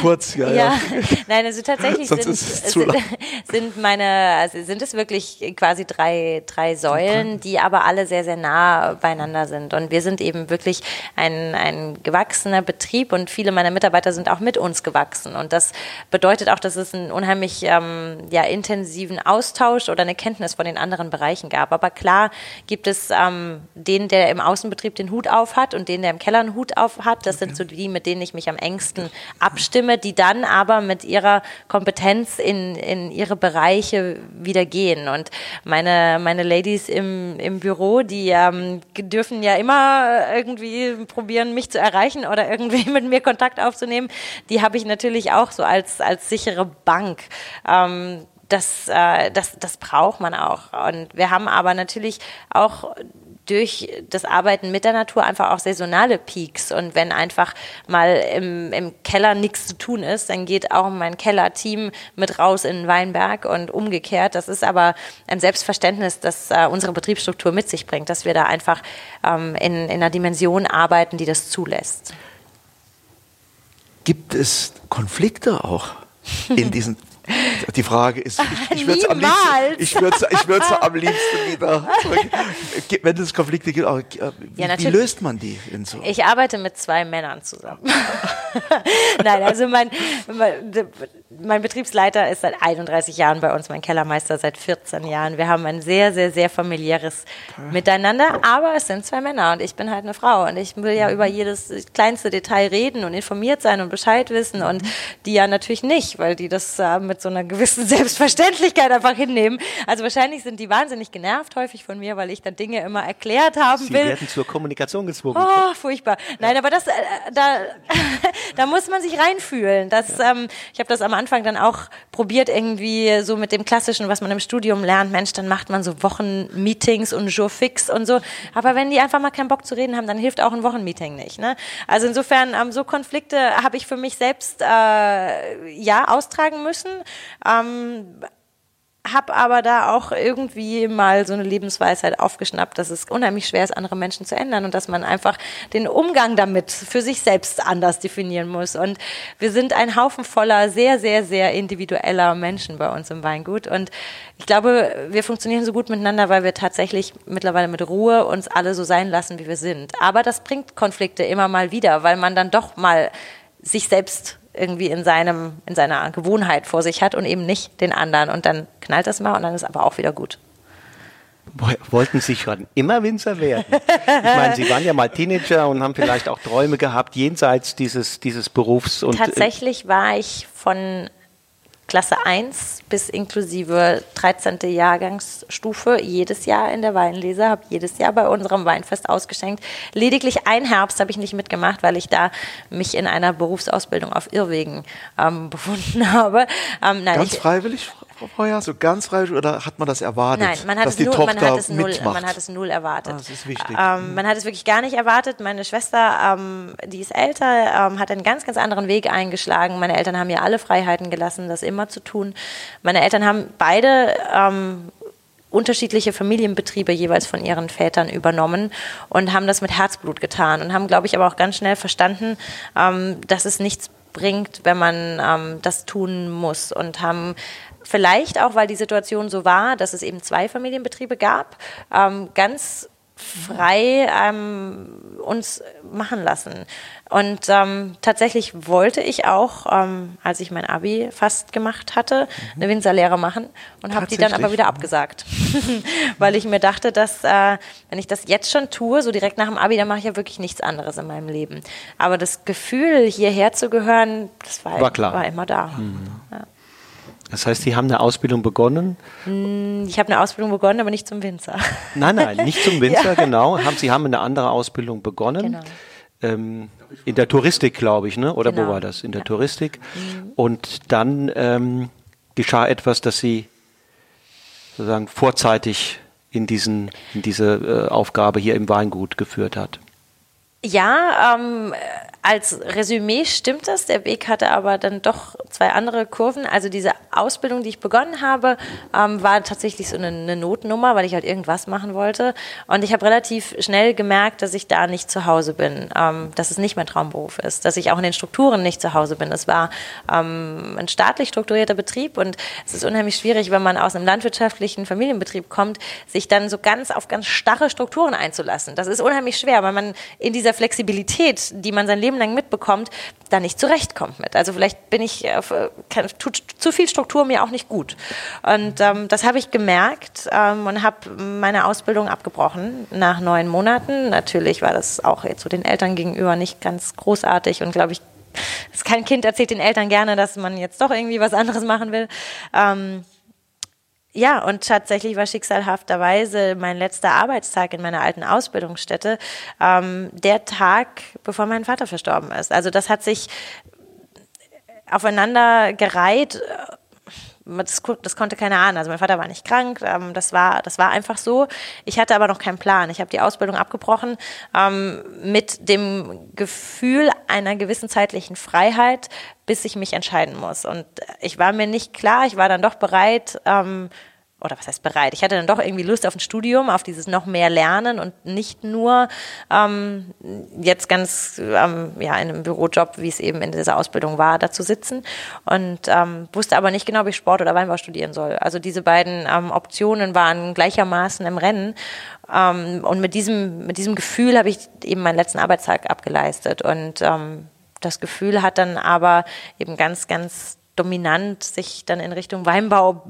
kurz, ja, ja. ja. Nein, also tatsächlich sind, sind, sind, meine, also sind es wirklich quasi drei, drei Säulen, die aber alle sehr, sehr nah beieinander sind. Und wir sind eben wirklich ein, ein gewachsener Betrieb und viele meiner Mitarbeiter sind auch mit uns gewachsen. Und das bedeutet auch, dass es einen unheimlich ähm, ja, intensiven Austausch oder eine Kenntnis von den anderen Bereichen gab. Aber klar gibt es ähm, den, der im Außenbetrieb den Hut auf hat und den, der im Keller einen Hut auf hat. Das sind so die mit denen ich mich am engsten abstimme, die dann aber mit ihrer Kompetenz in, in ihre Bereiche wieder gehen. Und meine, meine Ladies im, im Büro, die ähm, dürfen ja immer irgendwie probieren, mich zu erreichen oder irgendwie mit mir Kontakt aufzunehmen. Die habe ich natürlich auch so als, als sichere Bank. Ähm, das, äh, das, das braucht man auch. Und wir haben aber natürlich auch durch das Arbeiten mit der Natur einfach auch saisonale Peaks. Und wenn einfach mal im, im Keller nichts zu tun ist, dann geht auch mein Kellerteam mit raus in den Weinberg und umgekehrt. Das ist aber ein Selbstverständnis, das äh, unsere Betriebsstruktur mit sich bringt, dass wir da einfach ähm, in, in einer Dimension arbeiten, die das zulässt. Gibt es Konflikte auch in diesen die Frage ist, ich, ich würde es am liebsten, ich würd's, ich würd's am liebsten wieder, wenn es Konflikte gibt, auch, äh, wie, ja, wie, löst man die? In so? Ich arbeite mit zwei Männern zusammen. Nein, also mein, mein, mein, Betriebsleiter ist seit 31 Jahren bei uns, mein Kellermeister seit 14 Jahren. Wir haben ein sehr, sehr, sehr familiäres Miteinander, aber es sind zwei Männer und ich bin halt eine Frau und ich will ja über jedes kleinste Detail reden und informiert sein und Bescheid wissen und die ja natürlich nicht, weil die das äh, mit so einer gewissen Selbstverständlichkeit einfach hinnehmen. Also wahrscheinlich sind die wahnsinnig genervt häufig von mir, weil ich dann Dinge immer erklärt haben Sie will. Sie werden zur Kommunikation gezwungen. Oh, furchtbar. Nein, aber das, äh, da, da muss man sich reinfühlen. Das, ähm, ich habe das am Anfang dann auch probiert irgendwie so mit dem Klassischen, was man im Studium lernt. Mensch, dann macht man so Wochenmeetings und Jour fix und so. Aber wenn die einfach mal keinen Bock zu reden haben, dann hilft auch ein Wochenmeeting nicht. Ne? Also insofern, ähm, so Konflikte habe ich für mich selbst äh, ja austragen müssen. Ähm, habe aber da auch irgendwie mal so eine Lebensweisheit aufgeschnappt, dass es unheimlich schwer ist, andere Menschen zu ändern und dass man einfach den Umgang damit für sich selbst anders definieren muss. Und wir sind ein Haufen voller sehr, sehr, sehr individueller Menschen bei uns im Weingut. Und ich glaube, wir funktionieren so gut miteinander, weil wir tatsächlich mittlerweile mit Ruhe uns alle so sein lassen, wie wir sind. Aber das bringt Konflikte immer mal wieder, weil man dann doch mal sich selbst irgendwie in seinem, in seiner Gewohnheit vor sich hat und eben nicht den anderen. Und dann knallt das mal und dann ist aber auch wieder gut. Wollten Sie schon immer Winzer werden? Ich meine, Sie waren ja mal Teenager und haben vielleicht auch Träume gehabt jenseits dieses, dieses Berufs. Und äh, Tatsächlich war ich von Klasse 1 bis inklusive 13. Jahrgangsstufe jedes Jahr in der Weinlese, habe jedes Jahr bei unserem Weinfest ausgeschenkt. Lediglich ein Herbst habe ich nicht mitgemacht, weil ich da mich in einer Berufsausbildung auf Irrwegen ähm, befunden habe. Ähm, nein, Ganz ich, freiwillig? Vorher, so ganz freiwillig, oder hat man das erwartet? Nein, man hat, dass es, die null, Tochter man hat es null, mitmacht? man hat es null erwartet. Ah, das ist wichtig. Ähm, mhm. man hat es wirklich gar nicht erwartet. Meine Schwester, ähm, die ist älter, ähm, hat einen ganz, ganz anderen Weg eingeschlagen. Meine Eltern haben ihr alle Freiheiten gelassen, das immer zu tun. Meine Eltern haben beide ähm, unterschiedliche Familienbetriebe jeweils von ihren Vätern übernommen und haben das mit Herzblut getan und haben, glaube ich, aber auch ganz schnell verstanden, ähm, dass es nichts bringt, wenn man ähm, das tun muss und haben Vielleicht auch, weil die Situation so war, dass es eben zwei Familienbetriebe gab, ähm, ganz frei ähm, uns machen lassen. Und ähm, tatsächlich wollte ich auch, ähm, als ich mein Abi fast gemacht hatte, mhm. eine Winzerlehre machen und habe die dann aber wieder abgesagt, weil ich mir dachte, dass äh, wenn ich das jetzt schon tue, so direkt nach dem Abi, dann mache ich ja wirklich nichts anderes in meinem Leben. Aber das Gefühl, hierher zu gehören, das war, war, klar. war immer da. Mhm. Ja. Das heißt, Sie haben eine Ausbildung begonnen? Hm, ich habe eine Ausbildung begonnen, aber nicht zum Winzer. Nein, nein, nicht zum Winzer, ja. genau. Sie haben eine andere Ausbildung begonnen. Genau. Ähm, in der Touristik, glaube ich, ne? oder genau. wo war das? In der ja. Touristik. Mhm. Und dann ähm, geschah etwas, das Sie sozusagen vorzeitig in, diesen, in diese äh, Aufgabe hier im Weingut geführt hat. Ja, ähm, als Resümee stimmt das. Der Weg hatte aber dann doch zwei andere Kurven. Also diese Ausbildung, die ich begonnen habe, ähm, war tatsächlich so eine, eine, Notnummer, weil ich halt irgendwas machen wollte. Und ich habe relativ schnell gemerkt, dass ich da nicht zu Hause bin, ähm, dass es nicht mein Traumberuf ist, dass ich auch in den Strukturen nicht zu Hause bin. Es war ähm, ein staatlich strukturierter Betrieb und es ist unheimlich schwierig, wenn man aus einem landwirtschaftlichen Familienbetrieb kommt, sich dann so ganz auf ganz starre Strukturen einzulassen. Das ist unheimlich schwer, weil man in dieser Flexibilität, die man sein Leben Leben lang mitbekommt, da nicht zurechtkommt mit. Also vielleicht bin ich, äh, tut zu viel Struktur mir auch nicht gut. Und ähm, das habe ich gemerkt ähm, und habe meine Ausbildung abgebrochen nach neun Monaten. Natürlich war das auch jetzt so den Eltern gegenüber nicht ganz großartig und glaube ich, kein Kind erzählt den Eltern gerne, dass man jetzt doch irgendwie was anderes machen will. Ähm, ja, und tatsächlich war schicksalhafterweise mein letzter Arbeitstag in meiner alten Ausbildungsstätte ähm, der Tag, bevor mein Vater verstorben ist. Also das hat sich aufeinander gereiht das, das, konnte keiner ahnen. Also mein Vater war nicht krank, ähm, das, war, das war einfach so. Ich hatte aber noch keinen Plan. Ich habe die Ausbildung abgebrochen ähm, mit dem Gefühl einer gewissen zeitlichen Freiheit, bis ich mich entscheiden muss. Und ich war mir nicht klar, ich war dann doch bereit, ähm, oder was heißt bereit? Ich hatte dann doch irgendwie Lust auf ein Studium, auf dieses noch mehr Lernen und nicht nur ähm, jetzt ganz ähm, ja, in einem Bürojob, wie es eben in dieser Ausbildung war, da zu sitzen. Und ähm, wusste aber nicht genau, ob ich Sport oder Weinbau studieren soll. Also diese beiden ähm, Optionen waren gleichermaßen im Rennen. Ähm, und mit diesem, mit diesem Gefühl habe ich eben meinen letzten Arbeitstag abgeleistet. Und ähm, das Gefühl hat dann aber eben ganz, ganz dominant sich dann in Richtung Weinbau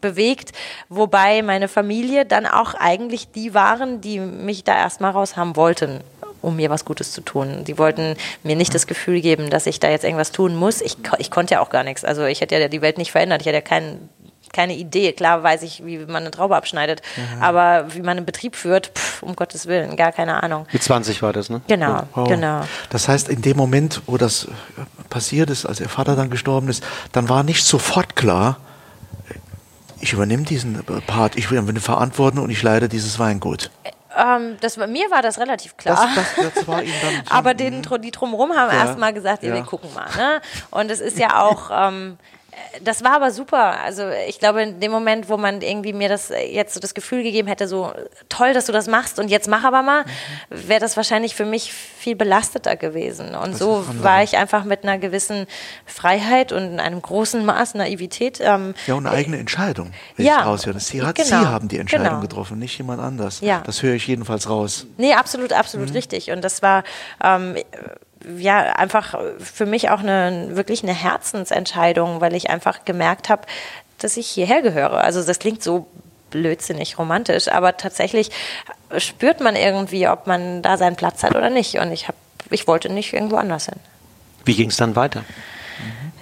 bewegt, wobei meine Familie dann auch eigentlich die waren, die mich da erstmal raus haben wollten um mir was Gutes zu tun. Die wollten mir nicht das Gefühl geben, dass ich da jetzt irgendwas tun muss. Ich, ich konnte ja auch gar nichts. Also ich hätte ja die Welt nicht verändert. Ich hatte ja keinen keine Idee. Klar weiß ich, wie man eine Traube abschneidet, mhm. aber wie man einen Betrieb führt, pff, um Gottes Willen, gar keine Ahnung. Mit 20 war das, ne? Genau, oh. genau. Das heißt, in dem Moment, wo das passiert ist, als ihr Vater dann gestorben ist, dann war nicht sofort klar, ich übernehme diesen Part, ich übernehme Verantwortung und ich leite dieses Weingut. Ähm, das, mir war das relativ klar. Das, das, war Ihnen dann Aber den, die drumherum haben ja. erst mal gesagt, ja. wir gucken mal. Ne? Und es ist ja auch, ähm, das war aber super. Also ich glaube, in dem Moment, wo man irgendwie mir das jetzt so das Gefühl gegeben hätte, so toll, dass du das machst und jetzt mach aber mal, mhm. wäre das wahrscheinlich für mich viel belasteter gewesen. Und das so war ich einfach mit einer gewissen Freiheit und einem großen Maß Naivität. Ähm, ja, und eine eigene Entscheidung, wenn ja, ich raushöre. Sie, hat, genau, Sie haben die Entscheidung genau. getroffen, nicht jemand anders. Ja. Das höre ich jedenfalls raus. Nee, absolut, absolut mhm. richtig. Und das war ähm, ja einfach für mich auch eine wirklich eine Herzensentscheidung, weil ich einfach gemerkt habe, dass ich hierher gehöre. Also das klingt so blödsinnig romantisch, aber tatsächlich spürt man irgendwie, ob man da seinen Platz hat oder nicht. Und ich habe, ich wollte nicht irgendwo anders hin. Wie ging es dann weiter?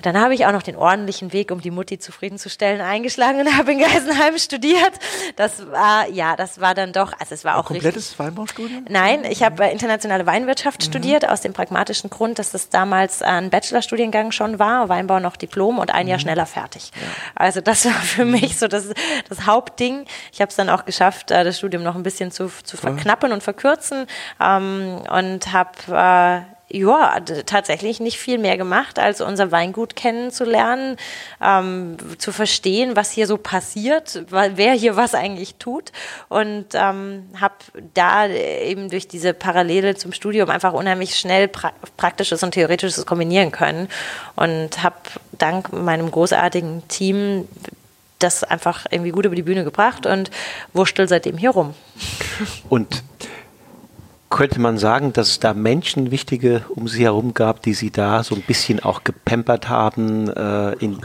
Dann habe ich auch noch den ordentlichen Weg, um die Mutti zufriedenzustellen, eingeschlagen und habe in Geisenheim studiert. Das war, ja, das war dann doch, also es war auch Ein komplettes richtig. Weinbaustudium? Nein, ich habe äh, internationale Weinwirtschaft mhm. studiert, aus dem pragmatischen Grund, dass das damals ein Bachelorstudiengang schon war, Weinbau noch Diplom und ein mhm. Jahr schneller fertig. Ja. Also das war für mhm. mich so das, das Hauptding. Ich habe es dann auch geschafft, äh, das Studium noch ein bisschen zu, zu verknappen und verkürzen ähm, und habe äh, ja, tatsächlich nicht viel mehr gemacht, als unser Weingut kennenzulernen, ähm, zu verstehen, was hier so passiert, wer hier was eigentlich tut. Und ähm, habe da eben durch diese Parallele zum Studium einfach unheimlich schnell pra Praktisches und Theoretisches kombinieren können. Und habe dank meinem großartigen Team das einfach irgendwie gut über die Bühne gebracht und wurschtel seitdem hier rum. Und könnte man sagen, dass es da Menschen wichtige um sie herum gab, die sie da so ein bisschen auch gepampert haben äh, in,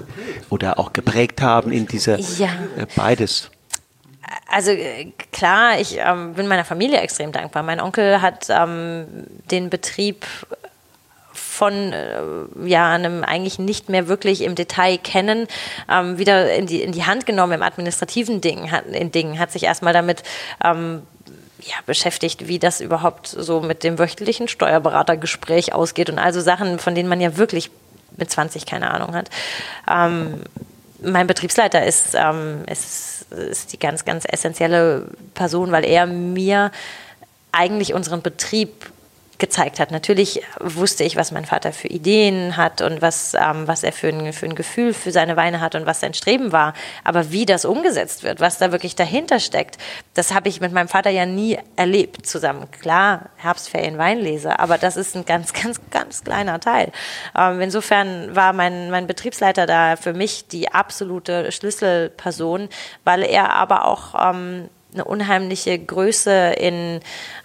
oder auch geprägt haben in dieser ja. äh, beides? Also äh, klar, ich ähm, bin meiner Familie extrem dankbar. Mein Onkel hat ähm, den Betrieb von äh, ja einem eigentlich nicht mehr wirklich im Detail kennen, ähm, wieder in die, in die Hand genommen im administrativen Ding, hat, in Dingen, hat sich erstmal damit ähm, ja, beschäftigt, wie das überhaupt so mit dem wöchentlichen Steuerberatergespräch ausgeht und also Sachen, von denen man ja wirklich mit 20 keine Ahnung hat. Ähm, mein Betriebsleiter ist, ähm, ist, ist die ganz, ganz essentielle Person, weil er mir eigentlich unseren Betrieb gezeigt hat. Natürlich wusste ich, was mein Vater für Ideen hat und was, ähm, was er für ein, für ein Gefühl für seine Weine hat und was sein Streben war. Aber wie das umgesetzt wird, was da wirklich dahinter steckt, das habe ich mit meinem Vater ja nie erlebt zusammen. Klar, Herbstferien Weinlese, aber das ist ein ganz, ganz, ganz kleiner Teil. Ähm, insofern war mein, mein Betriebsleiter da für mich die absolute Schlüsselperson, weil er aber auch ähm, eine unheimliche Größe in,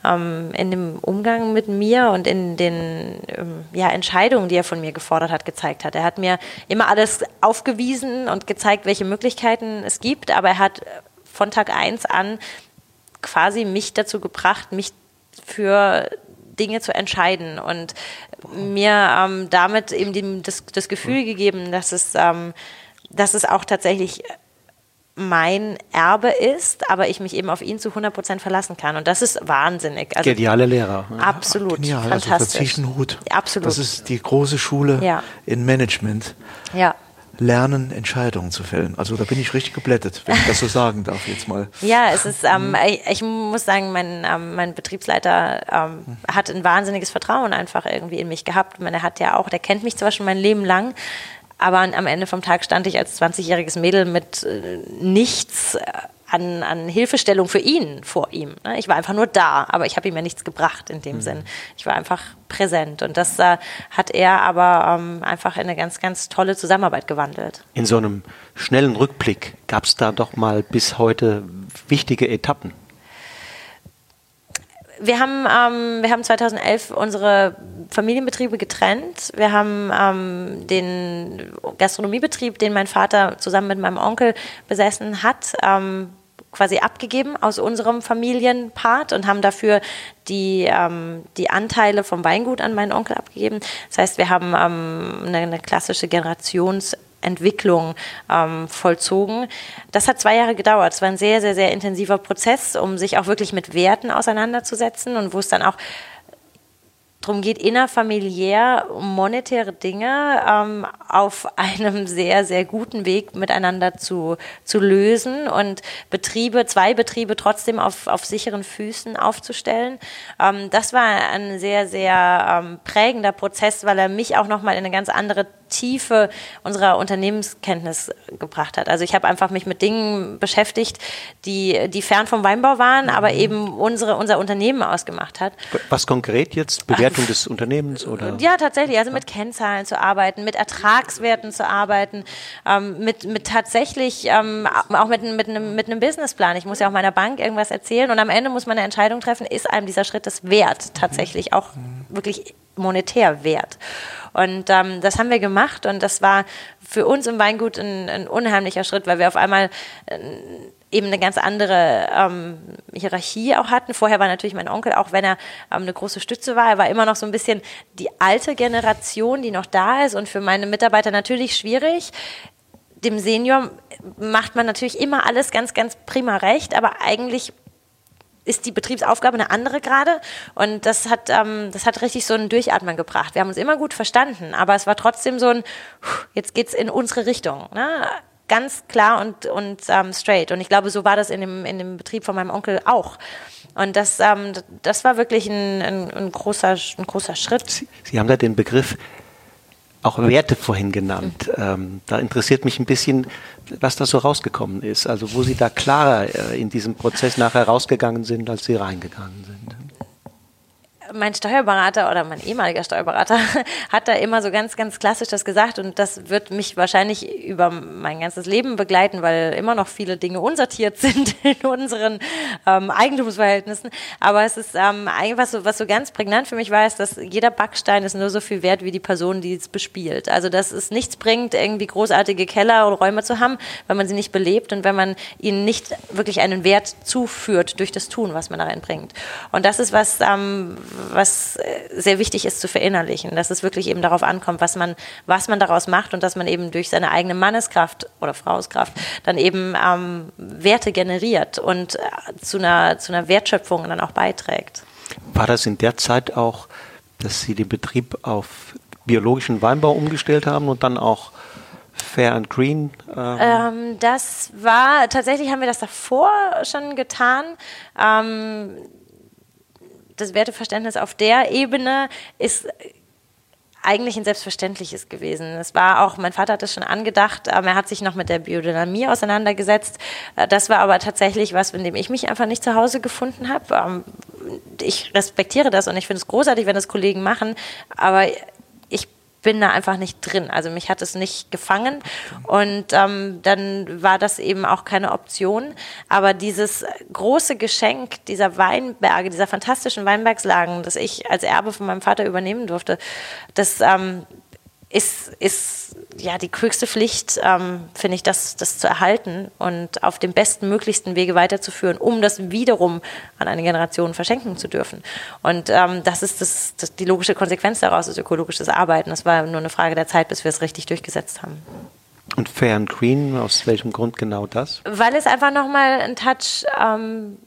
ähm, in dem Umgang mit mir und in den ähm, ja, Entscheidungen, die er von mir gefordert hat, gezeigt hat. Er hat mir immer alles aufgewiesen und gezeigt, welche Möglichkeiten es gibt, aber er hat von Tag eins an quasi mich dazu gebracht, mich für Dinge zu entscheiden und mir ähm, damit eben die, das, das Gefühl gegeben, dass es, ähm, dass es auch tatsächlich mein Erbe ist, aber ich mich eben auf ihn zu 100 Prozent verlassen kann. Und das ist wahnsinnig. Also, Geniale Lehrer. Absolut. Genial, fantastisch. also Hut. Absolut. Das ist die große Schule ja. in Management. Ja. Lernen, Entscheidungen zu fällen. Also da bin ich richtig geblättet, wenn ich das so sagen darf jetzt mal. Ja, es ist, ähm, ich, ich, muss sagen, mein, ähm, mein Betriebsleiter ähm, hat ein wahnsinniges Vertrauen einfach irgendwie in mich gehabt. meine, er hat ja auch, der kennt mich zwar schon mein Leben lang, aber am Ende vom Tag stand ich als 20-jähriges Mädel mit äh, nichts äh, an, an Hilfestellung für ihn vor ihm. Ne? Ich war einfach nur da, aber ich habe ihm ja nichts gebracht in dem mhm. Sinn. Ich war einfach präsent und das äh, hat er aber ähm, einfach in eine ganz, ganz tolle Zusammenarbeit gewandelt. In so einem schnellen Rückblick gab es da doch mal bis heute wichtige Etappen wir haben, ähm, wir haben 2011 unsere Familienbetriebe getrennt. Wir haben ähm, den Gastronomiebetrieb, den mein Vater zusammen mit meinem Onkel besessen hat, ähm, quasi abgegeben aus unserem Familienpart und haben dafür die, ähm, die Anteile vom Weingut an meinen Onkel abgegeben. Das heißt, wir haben ähm, eine, eine klassische Generations- Entwicklung ähm, vollzogen. Das hat zwei Jahre gedauert. Es war ein sehr, sehr, sehr intensiver Prozess, um sich auch wirklich mit Werten auseinanderzusetzen und wo es dann auch darum geht, innerfamiliär monetäre Dinge ähm, auf einem sehr, sehr guten Weg miteinander zu, zu lösen und Betriebe, zwei Betriebe trotzdem auf, auf sicheren Füßen aufzustellen. Ähm, das war ein sehr, sehr ähm, prägender Prozess, weil er mich auch nochmal in eine ganz andere Tiefe unserer Unternehmenskenntnis gebracht hat. Also ich habe einfach mich mit Dingen beschäftigt, die, die fern vom Weinbau waren, mhm. aber eben unsere, unser Unternehmen ausgemacht hat. Was konkret jetzt? Bewertung des Unternehmens oder? Ja, tatsächlich. Also mit Kennzahlen zu arbeiten, mit Ertragswerten zu arbeiten, ähm, mit, mit tatsächlich ähm, auch mit, mit, einem, mit einem Businessplan. Ich muss ja auch meiner Bank irgendwas erzählen und am Ende muss man eine Entscheidung treffen, ist einem dieser Schritt das wert, tatsächlich auch wirklich monetär wert. Und ähm, das haben wir gemacht und das war für uns im Weingut ein, ein unheimlicher Schritt, weil wir auf einmal äh, eben eine ganz andere ähm, Hierarchie auch hatten. Vorher war natürlich mein Onkel, auch wenn er ähm, eine große Stütze war, er war immer noch so ein bisschen die alte Generation, die noch da ist und für meine Mitarbeiter natürlich schwierig. Dem Senior macht man natürlich immer alles ganz, ganz prima recht, aber eigentlich ist die Betriebsaufgabe eine andere gerade. Und das hat, ähm, das hat richtig so ein Durchatmen gebracht. Wir haben uns immer gut verstanden, aber es war trotzdem so ein, jetzt geht's in unsere Richtung. Ne? Ganz klar und, und ähm, straight. Und ich glaube, so war das in dem, in dem Betrieb von meinem Onkel auch. Und das, ähm, das war wirklich ein, ein, ein, großer, ein großer Schritt. Sie, Sie haben da den Begriff auch Werte vorhin genannt. Mhm. Ähm, da interessiert mich ein bisschen, was da so rausgekommen ist. Also wo Sie da klarer äh, in diesem Prozess nachher rausgegangen sind, als Sie reingegangen sind. Mein Steuerberater oder mein ehemaliger Steuerberater hat da immer so ganz, ganz klassisch das gesagt und das wird mich wahrscheinlich über mein ganzes Leben begleiten, weil immer noch viele Dinge unsortiert sind in unseren ähm, Eigentumsverhältnissen. Aber es ist ähm, eigentlich was so, was so ganz prägnant für mich war, ist, dass jeder Backstein ist nur so viel wert wie die Person, die es bespielt. Also dass es nichts bringt, irgendwie großartige Keller und Räume zu haben, wenn man sie nicht belebt und wenn man ihnen nicht wirklich einen Wert zuführt durch das Tun, was man da reinbringt. Und das ist was, ähm, was äh, sehr wichtig ist zu verinnerlichen, dass es wirklich eben darauf ankommt, was man, was man daraus macht und dass man eben durch seine eigene Manneskraft oder Frauskraft dann eben ähm, Werte generiert und äh, zu, einer, zu einer Wertschöpfung dann auch beiträgt. War das in der Zeit auch, dass Sie den Betrieb auf biologischen Weinbau umgestellt haben und dann auch Fair and Green? Ähm? Ähm, das war tatsächlich haben wir das davor schon getan. Ähm, das Werteverständnis auf der Ebene ist eigentlich ein selbstverständliches gewesen. Es war auch, mein Vater hat es schon angedacht, er hat sich noch mit der Biodynamie auseinandergesetzt. Äh, das war aber tatsächlich was, in dem ich mich einfach nicht zu Hause gefunden habe. Ähm, ich respektiere das und ich finde es großartig, wenn das Kollegen machen, aber bin da einfach nicht drin. Also mich hat es nicht gefangen und ähm, dann war das eben auch keine Option. Aber dieses große Geschenk dieser Weinberge, dieser fantastischen Weinbergslagen, das ich als Erbe von meinem Vater übernehmen durfte, das ähm, ist, ist ja die höchste Pflicht, ähm, finde ich, das, das zu erhalten und auf dem besten möglichsten Wege weiterzuführen, um das wiederum an eine Generation verschenken zu dürfen. Und ähm, das ist das, das, die logische Konsequenz daraus, ist ökologisches Arbeiten. Das war nur eine Frage der Zeit, bis wir es richtig durchgesetzt haben. Und Fair and Green, aus welchem Grund genau das? Weil es einfach nochmal ein Touch ähm,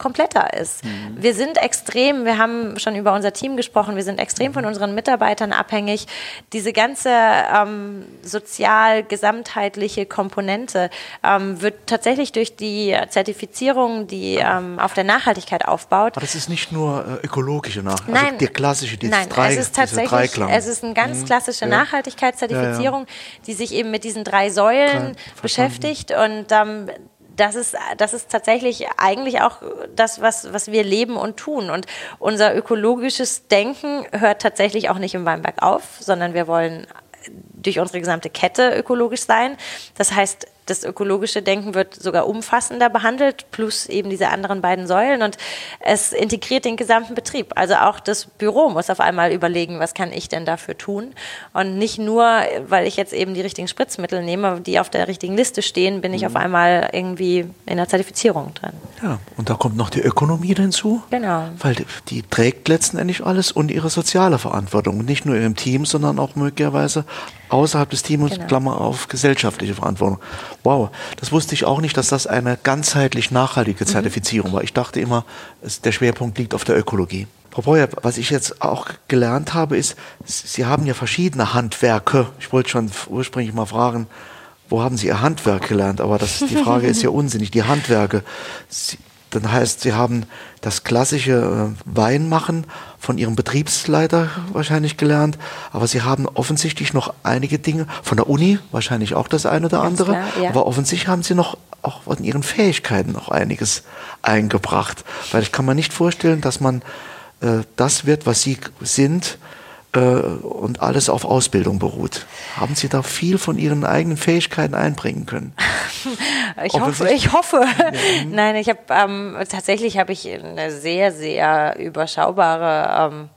kompletter ist. Mhm. Wir sind extrem, wir haben schon über unser Team gesprochen, wir sind extrem von unseren Mitarbeitern abhängig. Diese ganze ähm, sozial gesamtheitliche Komponente ähm, wird tatsächlich durch die Zertifizierung, die ähm, auf der Nachhaltigkeit aufbaut. Aber das ist nicht nur äh, ökologische Nachhaltigkeit, also nein, die klassische, die nein, drei, es ist tatsächlich, es ist eine ganz mhm. klassische ja. Nachhaltigkeitszertifizierung, ja, ja. die sich eben mit diesen drei Säulen beschäftigt und ähm, das ist, das ist tatsächlich eigentlich auch das, was, was wir leben und tun. Und unser ökologisches Denken hört tatsächlich auch nicht im Weinberg auf, sondern wir wollen durch unsere gesamte Kette ökologisch sein. Das heißt, das ökologische Denken wird sogar umfassender behandelt, plus eben diese anderen beiden Säulen. Und es integriert den gesamten Betrieb. Also auch das Büro muss auf einmal überlegen, was kann ich denn dafür tun. Und nicht nur, weil ich jetzt eben die richtigen Spritzmittel nehme, die auf der richtigen Liste stehen, bin ich mhm. auf einmal irgendwie in der Zertifizierung drin. Ja, und da kommt noch die Ökonomie hinzu. Genau. Weil die, trägt letztendlich alles und ihre soziale Verantwortung. Nicht nur im Team, sondern auch möglicherweise außerhalb des Teams, genau. Klammer auf, gesellschaftliche Verantwortung. Wow, das wusste ich auch nicht, dass das eine ganzheitlich nachhaltige mhm. Zertifizierung mhm. war. Ich dachte immer, es, der Schwerpunkt liegt auf der Ökologie. Frau Breuer, was ich jetzt auch gelernt habe, ist, Sie haben ja verschiedene Handwerke. Ich wollte schon ursprünglich mal fragen, wo haben Sie Ihr Handwerk gelernt? Aber das, die Frage ist ja unsinnig. Die Handwerke. Sie, dann heißt, Sie haben das klassische äh, Weinmachen von Ihrem Betriebsleiter wahrscheinlich gelernt, aber Sie haben offensichtlich noch einige Dinge von der Uni, wahrscheinlich auch das eine oder andere, klar, ja. aber offensichtlich haben Sie noch auch von Ihren Fähigkeiten noch einiges eingebracht, weil ich kann mir nicht vorstellen, dass man äh, das wird, was Sie sind, und alles auf Ausbildung beruht. Haben Sie da viel von Ihren eigenen Fähigkeiten einbringen können? ich hoffe. Ich hoffe. Ja. Nein, ich habe ähm, tatsächlich habe ich eine sehr sehr überschaubare ähm,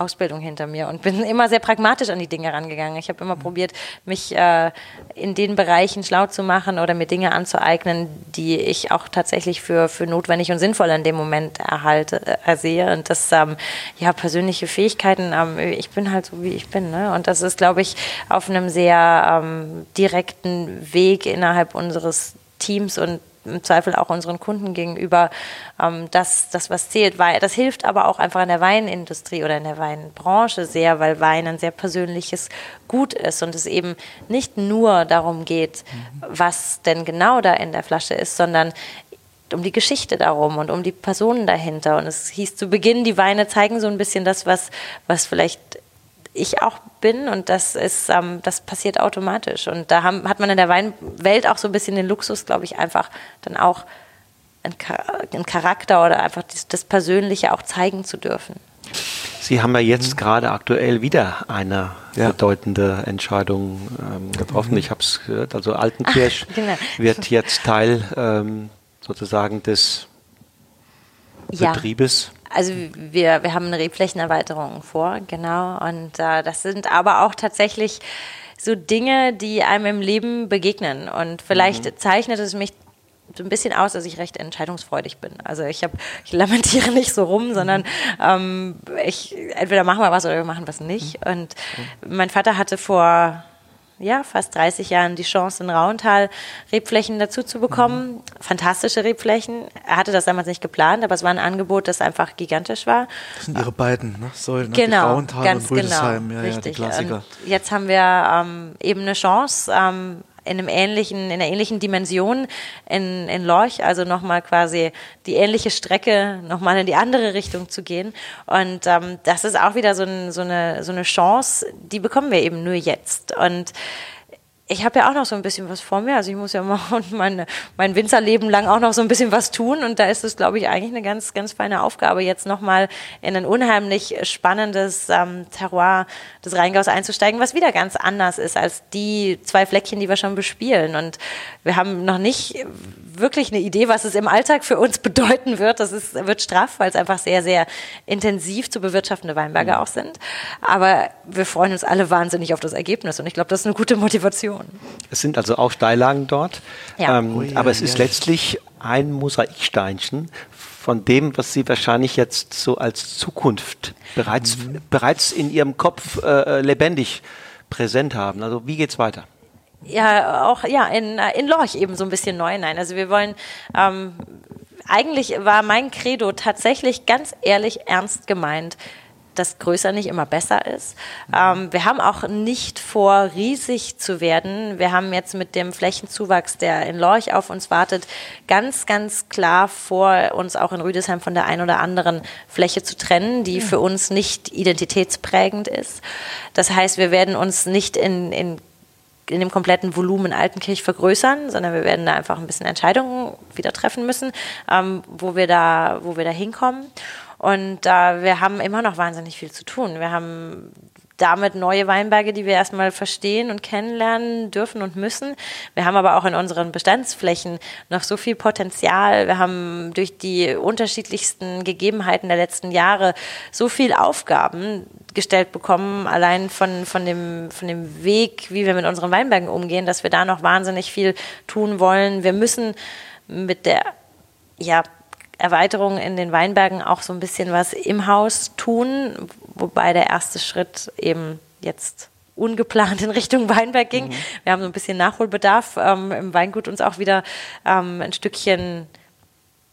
Ausbildung hinter mir und bin immer sehr pragmatisch an die Dinge rangegangen. Ich habe immer probiert, mich äh, in den Bereichen schlau zu machen oder mir Dinge anzueignen, die ich auch tatsächlich für, für notwendig und sinnvoll in dem Moment erhalte, äh, ersehe. Und das, ähm, ja, persönliche Fähigkeiten, ähm, ich bin halt so, wie ich bin. Ne? Und das ist, glaube ich, auf einem sehr ähm, direkten Weg innerhalb unseres Teams und im Zweifel auch unseren Kunden gegenüber ähm, das, das, was zählt. Weil das hilft aber auch einfach in der Weinindustrie oder in der Weinbranche sehr, weil Wein ein sehr persönliches Gut ist und es eben nicht nur darum geht, mhm. was denn genau da in der Flasche ist, sondern um die Geschichte darum und um die Personen dahinter. Und es hieß zu Beginn, die Weine zeigen so ein bisschen das, was, was vielleicht ich auch bin und das ist, ähm, das passiert automatisch. Und da haben, hat man in der Weinwelt auch so ein bisschen den Luxus, glaube ich, einfach dann auch einen Charakter oder einfach das, das Persönliche auch zeigen zu dürfen. Sie haben ja jetzt mhm. gerade aktuell wieder eine ja. bedeutende Entscheidung ähm, getroffen. Mhm. Ich habe es gehört, also Altenkirch Ach, genau. wird jetzt Teil ähm, sozusagen des ja. Betriebes. Also wir, wir haben eine Rebflächenerweiterung vor, genau. Und äh, das sind aber auch tatsächlich so Dinge, die einem im Leben begegnen. Und vielleicht mhm. zeichnet es mich so ein bisschen aus, dass ich recht entscheidungsfreudig bin. Also ich habe, ich lamentiere nicht so rum, sondern ähm, ich entweder machen wir was oder wir machen was nicht. Mhm. Und mein Vater hatte vor ja, fast 30 Jahren die Chance, in Rauental Rebflächen dazu zu bekommen. Mhm. Fantastische Rebflächen. Er hatte das damals nicht geplant, aber es war ein Angebot, das einfach gigantisch war. Das sind Ihre beiden ne? Säulen, ne? genau, Rauental und Rüdesheim. Genau, ja, richtig. Ja, und jetzt haben wir ähm, eben eine Chance, ähm, in einem ähnlichen, in einer ähnlichen Dimension in, in Lorch, also nochmal quasi die ähnliche Strecke nochmal in die andere Richtung zu gehen. Und ähm, das ist auch wieder so, ein, so, eine, so eine Chance, die bekommen wir eben nur jetzt. Und ich habe ja auch noch so ein bisschen was vor mir. Also ich muss ja mal mein, mein Winzerleben lang auch noch so ein bisschen was tun. Und da ist es, glaube ich, eigentlich eine ganz, ganz feine Aufgabe, jetzt nochmal in ein unheimlich spannendes ähm, Terroir des Rheingaus einzusteigen, was wieder ganz anders ist als die zwei Fleckchen, die wir schon bespielen. Und wir haben noch nicht wirklich eine Idee, was es im Alltag für uns bedeuten wird. Das ist, wird straff, weil es einfach sehr, sehr intensiv zu bewirtschaftende Weinberge mhm. auch sind. Aber wir freuen uns alle wahnsinnig auf das Ergebnis. Und ich glaube, das ist eine gute Motivation. Region. Es sind also auch Steillagen dort, ja. ähm, oh, ja, aber es ja. ist letztlich ein Mosaiksteinchen von dem, was Sie wahrscheinlich jetzt so als Zukunft bereits, mhm. bereits in Ihrem Kopf äh, lebendig präsent haben. Also wie geht es weiter? Ja, auch ja in, in Lorch eben so ein bisschen neu. Nein, also wir wollen ähm, eigentlich war mein Credo tatsächlich ganz ehrlich ernst gemeint dass größer nicht immer besser ist. Ähm, wir haben auch nicht vor, riesig zu werden. Wir haben jetzt mit dem Flächenzuwachs, der in Lorch auf uns wartet, ganz, ganz klar vor, uns auch in Rüdesheim von der einen oder anderen Fläche zu trennen, die für uns nicht identitätsprägend ist. Das heißt, wir werden uns nicht in, in in dem kompletten Volumen Altenkirch vergrößern, sondern wir werden da einfach ein bisschen Entscheidungen wieder treffen müssen, ähm, wo wir da, wo wir da hinkommen. Und äh, wir haben immer noch wahnsinnig viel zu tun. Wir haben damit neue Weinberge, die wir erstmal verstehen und kennenlernen dürfen und müssen. Wir haben aber auch in unseren Bestandsflächen noch so viel Potenzial. Wir haben durch die unterschiedlichsten Gegebenheiten der letzten Jahre so viel Aufgaben gestellt bekommen, allein von, von, dem, von dem Weg, wie wir mit unseren Weinbergen umgehen, dass wir da noch wahnsinnig viel tun wollen. Wir müssen mit der ja, Erweiterung in den Weinbergen auch so ein bisschen was im Haus tun, wobei der erste Schritt eben jetzt ungeplant in Richtung Weinberg ging. Mhm. Wir haben so ein bisschen Nachholbedarf ähm, im Weingut uns auch wieder ähm, ein Stückchen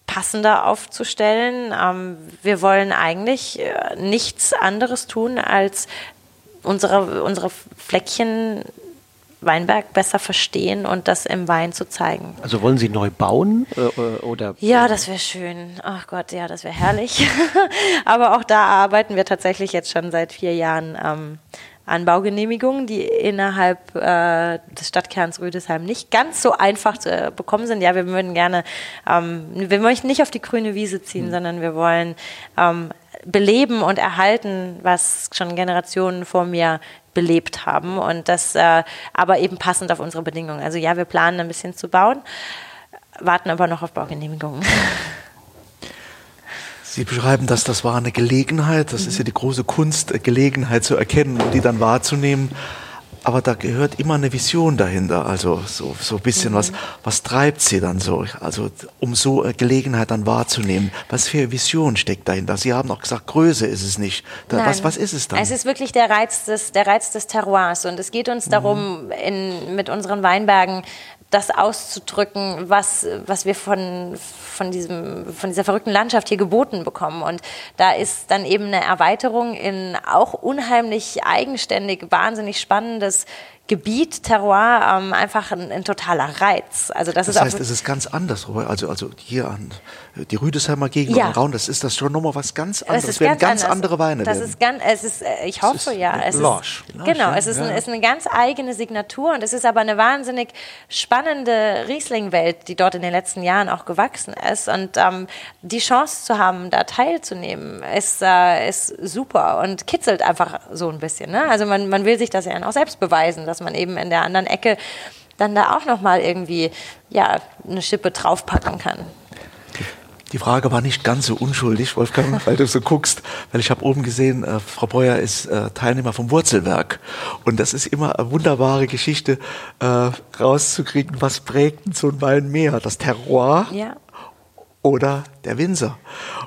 passender aufzustellen. Ähm, wir wollen eigentlich äh, nichts anderes tun, als unsere, unsere Fleckchen Weinberg besser verstehen und das im Wein zu zeigen. Also wollen Sie neu bauen äh, äh oder? Ja, das wäre schön. Ach Gott, ja, das wäre herrlich. Aber auch da arbeiten wir tatsächlich jetzt schon seit vier Jahren ähm, an Baugenehmigungen, die innerhalb äh, des Stadtkerns Rüdesheim nicht ganz so einfach zu äh, bekommen sind. Ja, wir würden gerne, ähm, wir möchten nicht auf die grüne Wiese ziehen, mhm. sondern wir wollen ähm, beleben und erhalten, was schon Generationen vor mir belebt haben und das äh, aber eben passend auf unsere Bedingungen. Also ja, wir planen ein bisschen zu bauen, warten aber noch auf Baugenehmigungen. Sie beschreiben das, das war eine Gelegenheit, das mhm. ist ja die große Kunst, Gelegenheit zu erkennen und die dann wahrzunehmen aber da gehört immer eine Vision dahinter, also so, so ein bisschen mhm. was, was treibt sie dann so, also um so eine Gelegenheit dann wahrzunehmen, was für eine Vision steckt dahinter? Sie haben auch gesagt, Größe ist es nicht. Da, was, was ist es dann? Es ist wirklich der Reiz des, der Reiz des Terroirs und es geht uns darum, mhm. in, mit unseren Weinbergen das auszudrücken, was, was wir von, von, diesem, von dieser verrückten Landschaft hier geboten bekommen. Und da ist dann eben eine Erweiterung in auch unheimlich eigenständig, wahnsinnig spannendes Gebiet, Terroir, ähm, einfach ein, ein, totaler Reiz. Also das, das ist heißt, es ist ganz anders. Also, also hier an die Rüdesheimer Gegend Ja. und Raun, das ist das schon nochmal was ganz Es anderes. ist werden ganz anders. andere Weine. Das werden. ist ganz, es ist, äh, ich hoffe ist ja. Es Lange. ist, Lange, genau, es ist, ja. ein, ist eine ganz eigene Signatur und es ist aber eine wahnsinnig spannende Riesling-Welt, die dort in den letzten Jahren auch gewachsen ist und ähm, die Chance zu haben, da teilzunehmen, ist, äh, ist super und kitzelt einfach so ein bisschen. Ne? Also man, man will sich das ja auch selbst beweisen, dass man eben in der anderen Ecke dann da auch nochmal irgendwie ja, eine Schippe draufpacken kann. Die Frage war nicht ganz so unschuldig, Wolfgang, weil du so guckst, weil ich habe oben gesehen, äh, Frau Breuer ist äh, Teilnehmer vom Wurzelwerk. Und das ist immer eine wunderbare Geschichte, äh, rauszukriegen, was prägt so ein Wein mehr? Das Terroir Ja. oder der Winzer?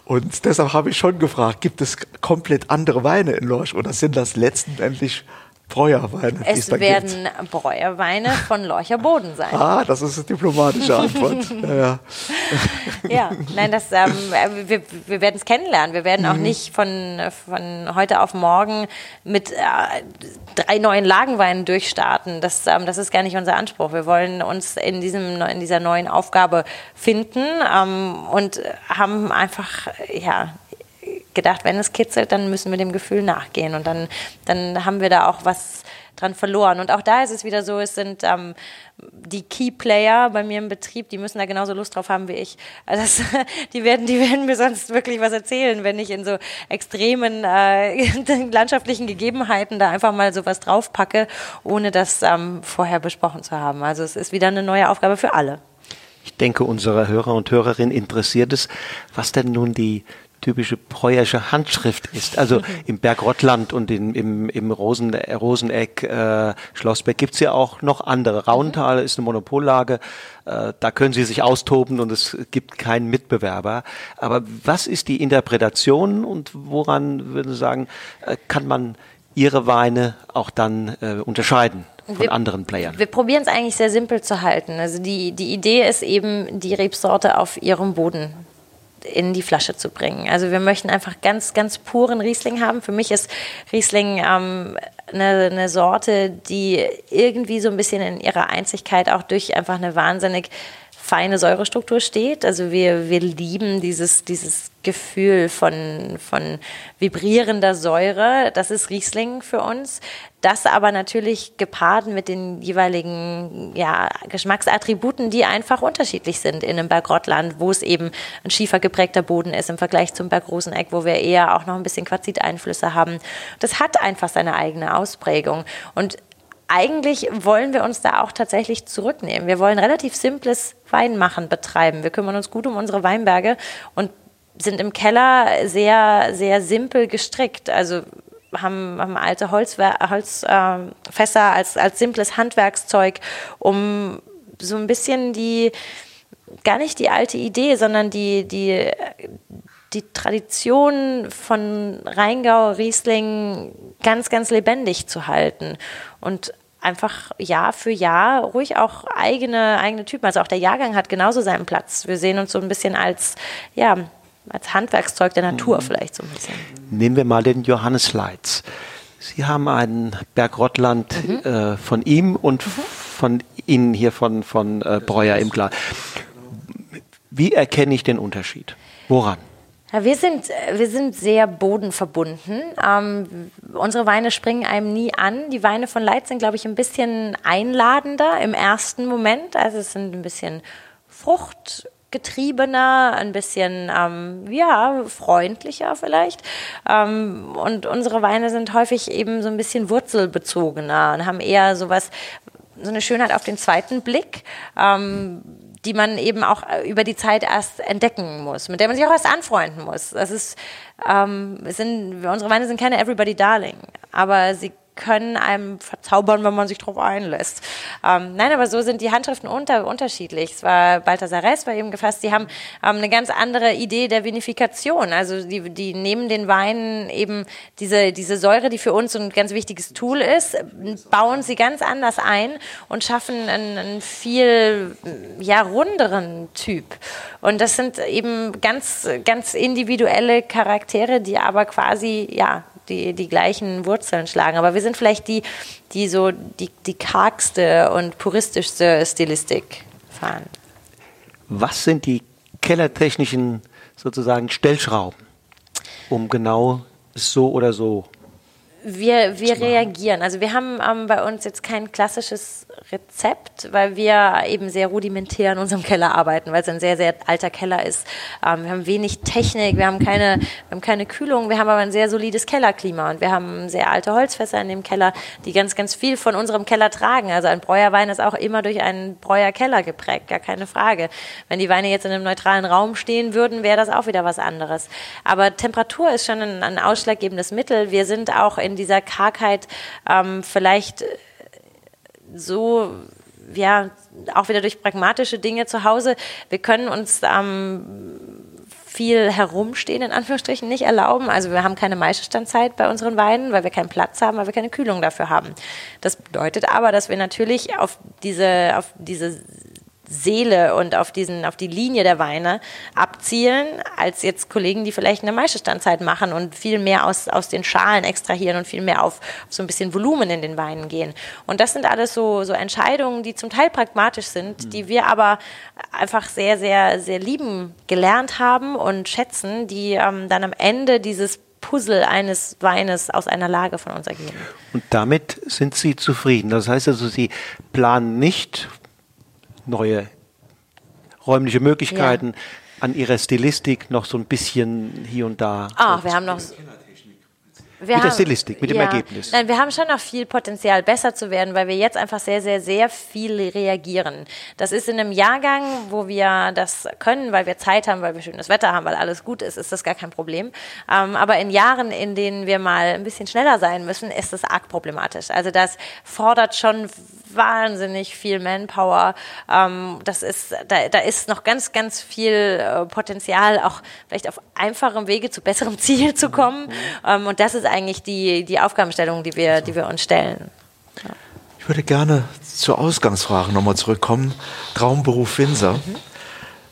Und deshalb habe ich schon gefragt, gibt es komplett andere Weine in Lorsch oder sind das letztendlich Breuerweine? Es da werden Breuerweine von Lorcher Boden sein. Gibt? Ah, das ist eine diplomatische Antwort. ja, ja. Ja, nein, das, ähm, äh, wir, wir werden es kennenlernen. Wir werden auch Mhm. nicht von, von heute auf morgen mit äh, drei neuen Lagenweinen durchstarten. Das, ähm, das ist gar nicht unser Anspruch. Wir wollen uns in, diesem, in dieser neuen Aufgabe finden ähm, und haben einfach, ja, gedacht, wenn es kitzelt, dann müssen wir dem Gefühl nachgehen und dann, dann haben wir da auch was dran verloren. Und auch da ist es wieder so, es sind ähm, die Key Player bei mir im Betrieb, die müssen da genauso Lust drauf haben wie ich. Also das, die, werden, die werden mir sonst wirklich was erzählen, wenn ich in so extremen äh, landschaftlichen Gegebenheiten da einfach mal sowas draufpacke, ohne das ähm, vorher besprochen zu haben. Also es ist wieder eine neue Aufgabe für alle. Ich denke, unsere Hörer und Hörerinnen interessiert es, was denn nun die typische Breuersche Handschrift ist. Also im Bergrottland und in, im, im Rosen, Roseneck, äh, Schlossberg gibt's ja auch noch andere. Rauntal ist eine Monopollage, äh, da können Sie sich austoben und es gibt keinen Mitbewerber. Aber was ist die Interpretation und woran, würden Sie sagen, äh, kann man Ihre Weine auch dann äh, unterscheiden von Wir- anderen Playern? Wir probieren es eigentlich sehr simpel zu halten. Also die, die Idee ist eben, die Rebsorte auf ihrem Boden in die Flasche zu bringen. Also wir möchten einfach ganz, ganz puren Riesling haben. Für mich ist Riesling ähm, eine, eine Sorte, die irgendwie so ein bisschen in ihrer Einzigkeit auch durch einfach eine wahnsinnig feine Säurestruktur steht. Also wir, wir lieben dieses, dieses Gefühl von, von vibrierender Säure. Das ist Riesling für uns. Das aber natürlich gepaart mit den jeweiligen ja, Geschmacksattributen, die einfach unterschiedlich sind in einem Bergrottland, wo es eben ein schiefergeprägter Boden ist im Vergleich zum Berg Roseneck, wo wir eher auch noch ein bisschen Quarziteinflüsse haben. Das hat einfach seine eigene Ausprägung. Und eigentlich wollen wir uns da auch tatsächlich zurücknehmen. Wir wollen relativ simples Weinmachen betreiben. Wir kümmern uns gut um unsere Weinberge und sind im Keller sehr, sehr simpel gestrickt. Also haben, haben alte Holzfässer Holz, ähm, als, als simples Handwerkszeug, um so ein bisschen die, gar nicht die alte Idee, sondern die, die, die Tradition von Rheingau, Riesling ganz, ganz lebendig zu halten und einfach Jahr für Jahr ruhig auch eigene, eigene Typen. Also auch der Jahrgang hat genauso seinen Platz. Wir sehen uns so ein bisschen als, ja, als Handwerkszeug der Natur vielleicht so ein bisschen. Nehmen wir mal den Johannes Leitz. Sie haben einen Bergrottland äh, von ihm und von Ihnen hier von, von äh, Breuer im Glas. Wie erkenne ich den Unterschied? Woran? Ja, wir sind, wir sind sehr bodenverbunden. Ähm, unsere Weine springen einem nie an. Die Weine von Leitz sind, glaube ich, ein bisschen einladender im ersten Moment. Also es sind ein bisschen fruchtgetriebener, ein bisschen ähm, ja, freundlicher vielleicht. Ähm, und unsere Weine sind häufig eben so ein bisschen wurzelbezogener und haben eher sowas, so eine Schönheit auf den zweiten Blick. Ähm, die man eben auch äh, über die Zeit erst entdecken muss, mit der man sich auch erst anfreunden muss. Das ist, ähm, sind, unsere Weine sind keine Everybody Darling, aber sie können einem verzaubern, wenn man sich darauf einlässt. Ähm, nein, aber so sind die Handschriften unter, unterschiedlich. Es war Balthasar Ress war eben gefasst. Die haben ähm, eine ganz andere Idee der Vinifikation. Also die, die nehmen den Wein eben diese, diese Säure, die für uns ein ganz wichtiges Tool ist, bauen sie ganz anders ein und schaffen einen, einen viel ja, runderen Typ. Und das sind eben ganz, ganz individuelle Charaktere, die aber quasi ja die, die gleichen Wurzeln schlagen. Aber wir sind vielleicht die, die so die, die kargste und puristischste Stilistik fahren. Was sind die kellertechnischen sozusagen Stellschrauben, um genau so oder so wir, wir reagieren. Also wir haben ähm, bei uns jetzt kein klassisches Rezept, weil wir eben sehr rudimentär in unserem Keller arbeiten, weil es ein sehr, sehr alter Keller ist. Ähm, wir haben wenig Technik, wir haben, keine, wir haben keine Kühlung, wir haben aber ein sehr solides Kellerklima und wir haben sehr alte Holzfässer in dem Keller, die ganz, ganz viel von unserem Keller tragen. Also ein Breuerwein ist auch immer durch einen Breuerkeller geprägt, gar keine Frage. Wenn die Weine jetzt in einem neutralen Raum stehen würden, wäre das auch wieder was anderes. Aber Temperatur ist schon ein, ein ausschlaggebendes Mittel. Wir sind auch in dieser Kargheit ähm, vielleicht so ja, auch wieder durch pragmatische Dinge zu Hause. Wir können uns ähm, viel herumstehen, in Anführungsstrichen, nicht erlauben. Also wir haben keine Maischestandzeit bei unseren Weinen, weil wir keinen Platz haben, weil wir keine Kühlung dafür haben. Das bedeutet aber, dass wir natürlich auf diese, auf diese Seele und auf diesen, auf die Linie der Weine abzielen, als jetzt Kollegen, die vielleicht eine Maischestandzeit machen und viel mehr aus, aus den Schalen extrahieren und viel mehr auf, auf so ein bisschen Volumen in den Weinen gehen. Und das sind alles so, so Entscheidungen, die zum Teil pragmatisch sind, mhm. die wir aber einfach sehr, sehr, sehr lieben gelernt haben und schätzen, die ähm, dann am Ende dieses Puzzle eines Weines aus einer Lage von uns ergeben. Und damit sind Sie zufrieden. Das heißt also, Sie planen nicht neue räumliche Möglichkeiten, ja. an ihrer Stilistik noch so ein bisschen hier und da. Ach, wir haben noch wir mit haben, der Stilistik, mit ja, dem Ergebnis. Nein, wir haben schon noch viel Potenzial, besser zu werden, weil wir jetzt einfach sehr, sehr, sehr viel reagieren. Das ist in einem Jahrgang, wo wir das können, weil wir Zeit haben, weil wir schönes Wetter haben, weil alles gut ist, ist das gar kein Problem. Ähm, aber in Jahren, in denen wir mal ein bisschen schneller sein müssen, ist das arg problematisch. Also das fordert schon wahnsinnig viel Manpower. Ähm, das ist, da, da ist noch ganz, ganz viel äh, Potenzial, auch vielleicht auf einfachem Wege zu besserem Ziel zu kommen. Mhm. Ähm, und das ist eigentlich die, die Aufgabenstellung, die wir, die wir uns stellen. Ja. Ich würde gerne zur Ausgangsfrage nochmal zurückkommen. Traumberuf Winzer.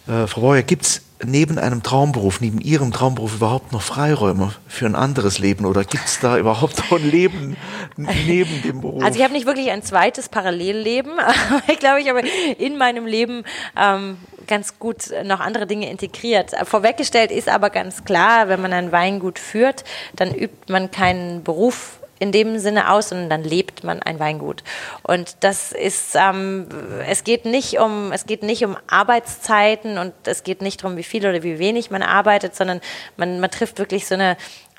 Mhm. Äh, Frau Breuer, gibt es neben einem Traumberuf, neben Ihrem Traumberuf überhaupt noch Freiräume für ein anderes Leben oder gibt es da überhaupt noch ein Leben neben dem Beruf? Also ich habe nicht wirklich ein zweites Parallelleben, ich glaube, ich habe in meinem Leben ähm, ganz gut noch andere Dinge integriert. Vorweggestellt ist aber ganz klar, wenn man ein Weingut führt, dann übt man keinen Beruf in dem Sinne aus, sondern dann lebt man ein Weingut. Und das ist, ähm, es geht nicht um, es geht nicht um Arbeitszeiten und es geht nicht darum, wie viel oder wie wenig man arbeitet, sondern man, man trifft wirklich so eine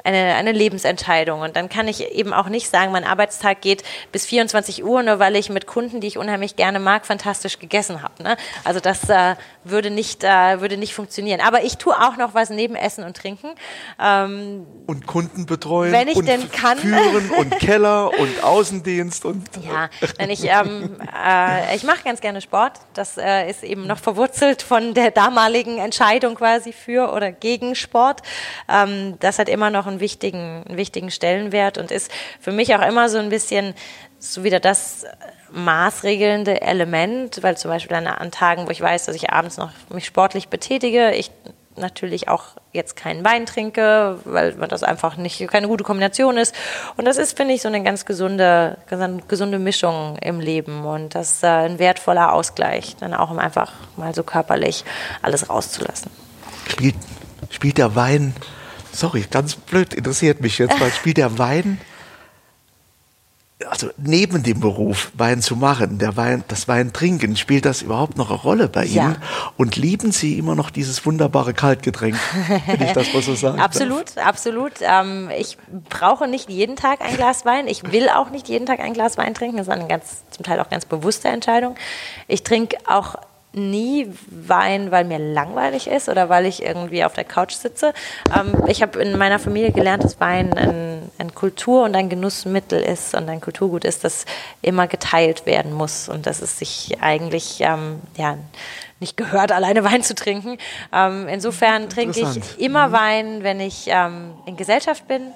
eine, eine Lebensentscheidung. Und dann kann ich eben auch nicht sagen, mein Arbeitstag geht bis 24 Uhr, nur weil ich mit Kunden, die ich unheimlich gerne mag, fantastisch gegessen habe. Ne? Also das äh, würde, nicht, äh, würde nicht funktionieren. Aber ich tue auch noch was neben Essen und Trinken. Ähm, und Kunden betreuen. Wenn ich denn kann. Führen und Keller und Außendienst. und Ja, wenn ich, ähm, äh, ich mache ganz gerne Sport. Das äh, ist eben noch verwurzelt von der damaligen Entscheidung quasi für oder gegen Sport. Ähm, das hat immer noch einen wichtigen, einen wichtigen Stellenwert und ist für mich auch immer so ein bisschen so wieder das maßregelnde Element, weil zum Beispiel an, an Tagen, wo ich weiß, dass ich abends noch mich sportlich betätige, ich natürlich auch jetzt keinen Wein trinke, weil das einfach nicht keine gute Kombination ist. Und das ist, finde ich, so eine ganz gesunde, ganz gesunde Mischung im Leben und das ist ein wertvoller Ausgleich, dann auch um einfach mal so körperlich alles rauszulassen. Spielt, spielt der Wein sorry, ganz blöd, interessiert mich jetzt mal, spielt der Wein, also neben dem Beruf Wein zu machen, der Wein, das Wein trinken, spielt das überhaupt noch eine Rolle bei Ihnen? Ja. Und lieben Sie immer noch dieses wunderbare Kaltgetränk, wenn ich das mal so sagen Absolut, darf? absolut. Ähm, ich brauche nicht jeden Tag ein Glas Wein. Ich will auch nicht jeden Tag ein Glas Wein trinken. Das ist eine ganz, zum Teil auch ganz bewusste Entscheidung. Ich trinke auch nie Wein, weil mir langweilig ist oder weil ich irgendwie auf der Couch sitze. Ähm, ich habe in meiner Familie gelernt, dass Wein ein, ein, Kultur- und ein Genussmittel ist und ein Kulturgut ist, das immer geteilt werden muss und dass es sich eigentlich ähm, ja, nicht gehört, alleine Wein zu trinken. Ähm, insofern trinke ich immer mhm. Wein, wenn ich ähm, in Gesellschaft bin.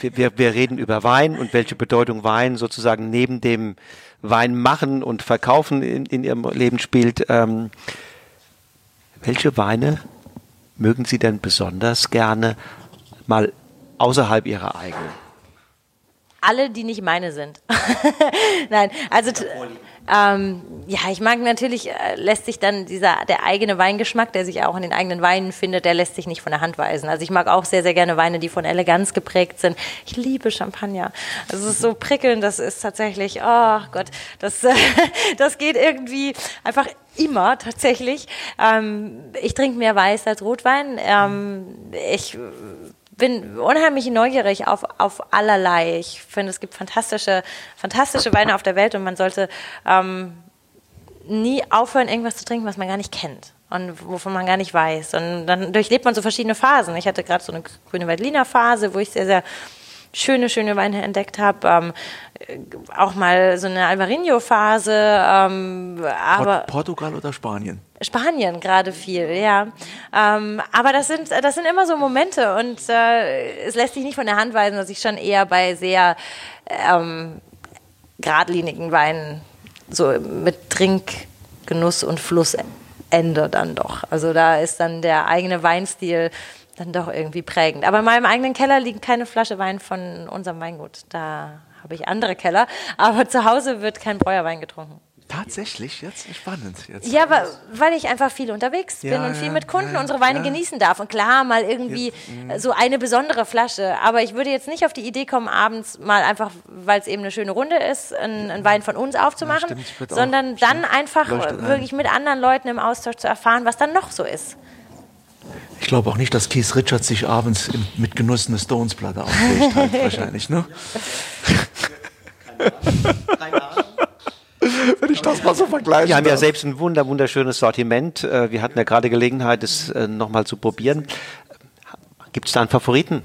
Wir, wir, wir reden über Wein und welche Bedeutung Wein sozusagen neben dem Wein machen und verkaufen in, in ihrem Leben spielt. Ähm, welche Weine mögen Sie denn besonders gerne mal außerhalb ihrer eigenen? Alle, die nicht meine sind. Nein, also ähm, ja, ich mag natürlich, äh, lässt sich dann dieser, der eigene Weingeschmack, der sich auch in den eigenen Weinen findet, der lässt sich nicht von der Hand weisen. Also ich mag auch sehr, sehr gerne Weine, die von Eleganz geprägt sind. Ich liebe Champagner. Also es ist so prickelnd, das ist tatsächlich, oh Gott, das, äh, das geht irgendwie einfach immer tatsächlich. Ähm, ich trinke mehr Weiß als Rotwein. Ähm, ich bin unheimlich neugierig auf, auf allerlei. Ich finde, es gibt fantastische, fantastische Weine auf der Welt und man sollte ähm, nie aufhören, irgendwas zu trinken, was man gar nicht kennt und wovon man gar nicht weiß. Und dann durchlebt man so verschiedene Phasen. Ich hatte gerade so eine grüne Veltliner Phase, wo ich sehr, sehr schöne, schöne Weine entdeckt habe. Ähm, auch mal so eine Alvarinho-Phase. Ähm, aber Portugal oder Spanien? Spanien gerade viel, ja. Ähm, aber das sind, das sind immer so Momente und äh, es lässt sich nicht von der Hand weisen, dass ich schon eher bei sehr ähm, geradlinigen Weinen so mit Trinkgenuss und Fluss ende dann doch. Also da ist dann der eigene Weinstil dann doch irgendwie prägend. Aber in meinem eigenen Keller liegt keine Flasche Wein von unserem Weingut. Da habe ich andere Keller. Aber zu Hause wird kein Breuerwein getrunken. Tatsächlich, jetzt spannend. Jetzt ja, aber, weil ich einfach viel unterwegs bin Ja, und viel mit Kunden ja, unsere Weine ja. genießen darf. Und klar, mal irgendwie Jetzt, mhm. so eine besondere Flasche. Aber ich würde jetzt nicht auf die Idee kommen, abends mal einfach, weil es eben eine schöne Runde ist, einen, einen Wein von uns aufzumachen, stimmt, sondern dann stimmt. einfach Leuchtet ein. wirklich mit anderen Leuten im Austausch zu erfahren, was dann noch so ist. Ich glaube auch nicht, dass Keith Richards sich abends im, mit Genuss eine Stones-Platte auflegt, halt wahrscheinlich, ne? Wenn ich das mal so vergleiche. Wir haben ja selbst ein wunder, wunderschönes Sortiment. Äh, Wir hatten ja gerade Gelegenheit, es äh, nochmal zu probieren. Gibt es da einen Favoriten?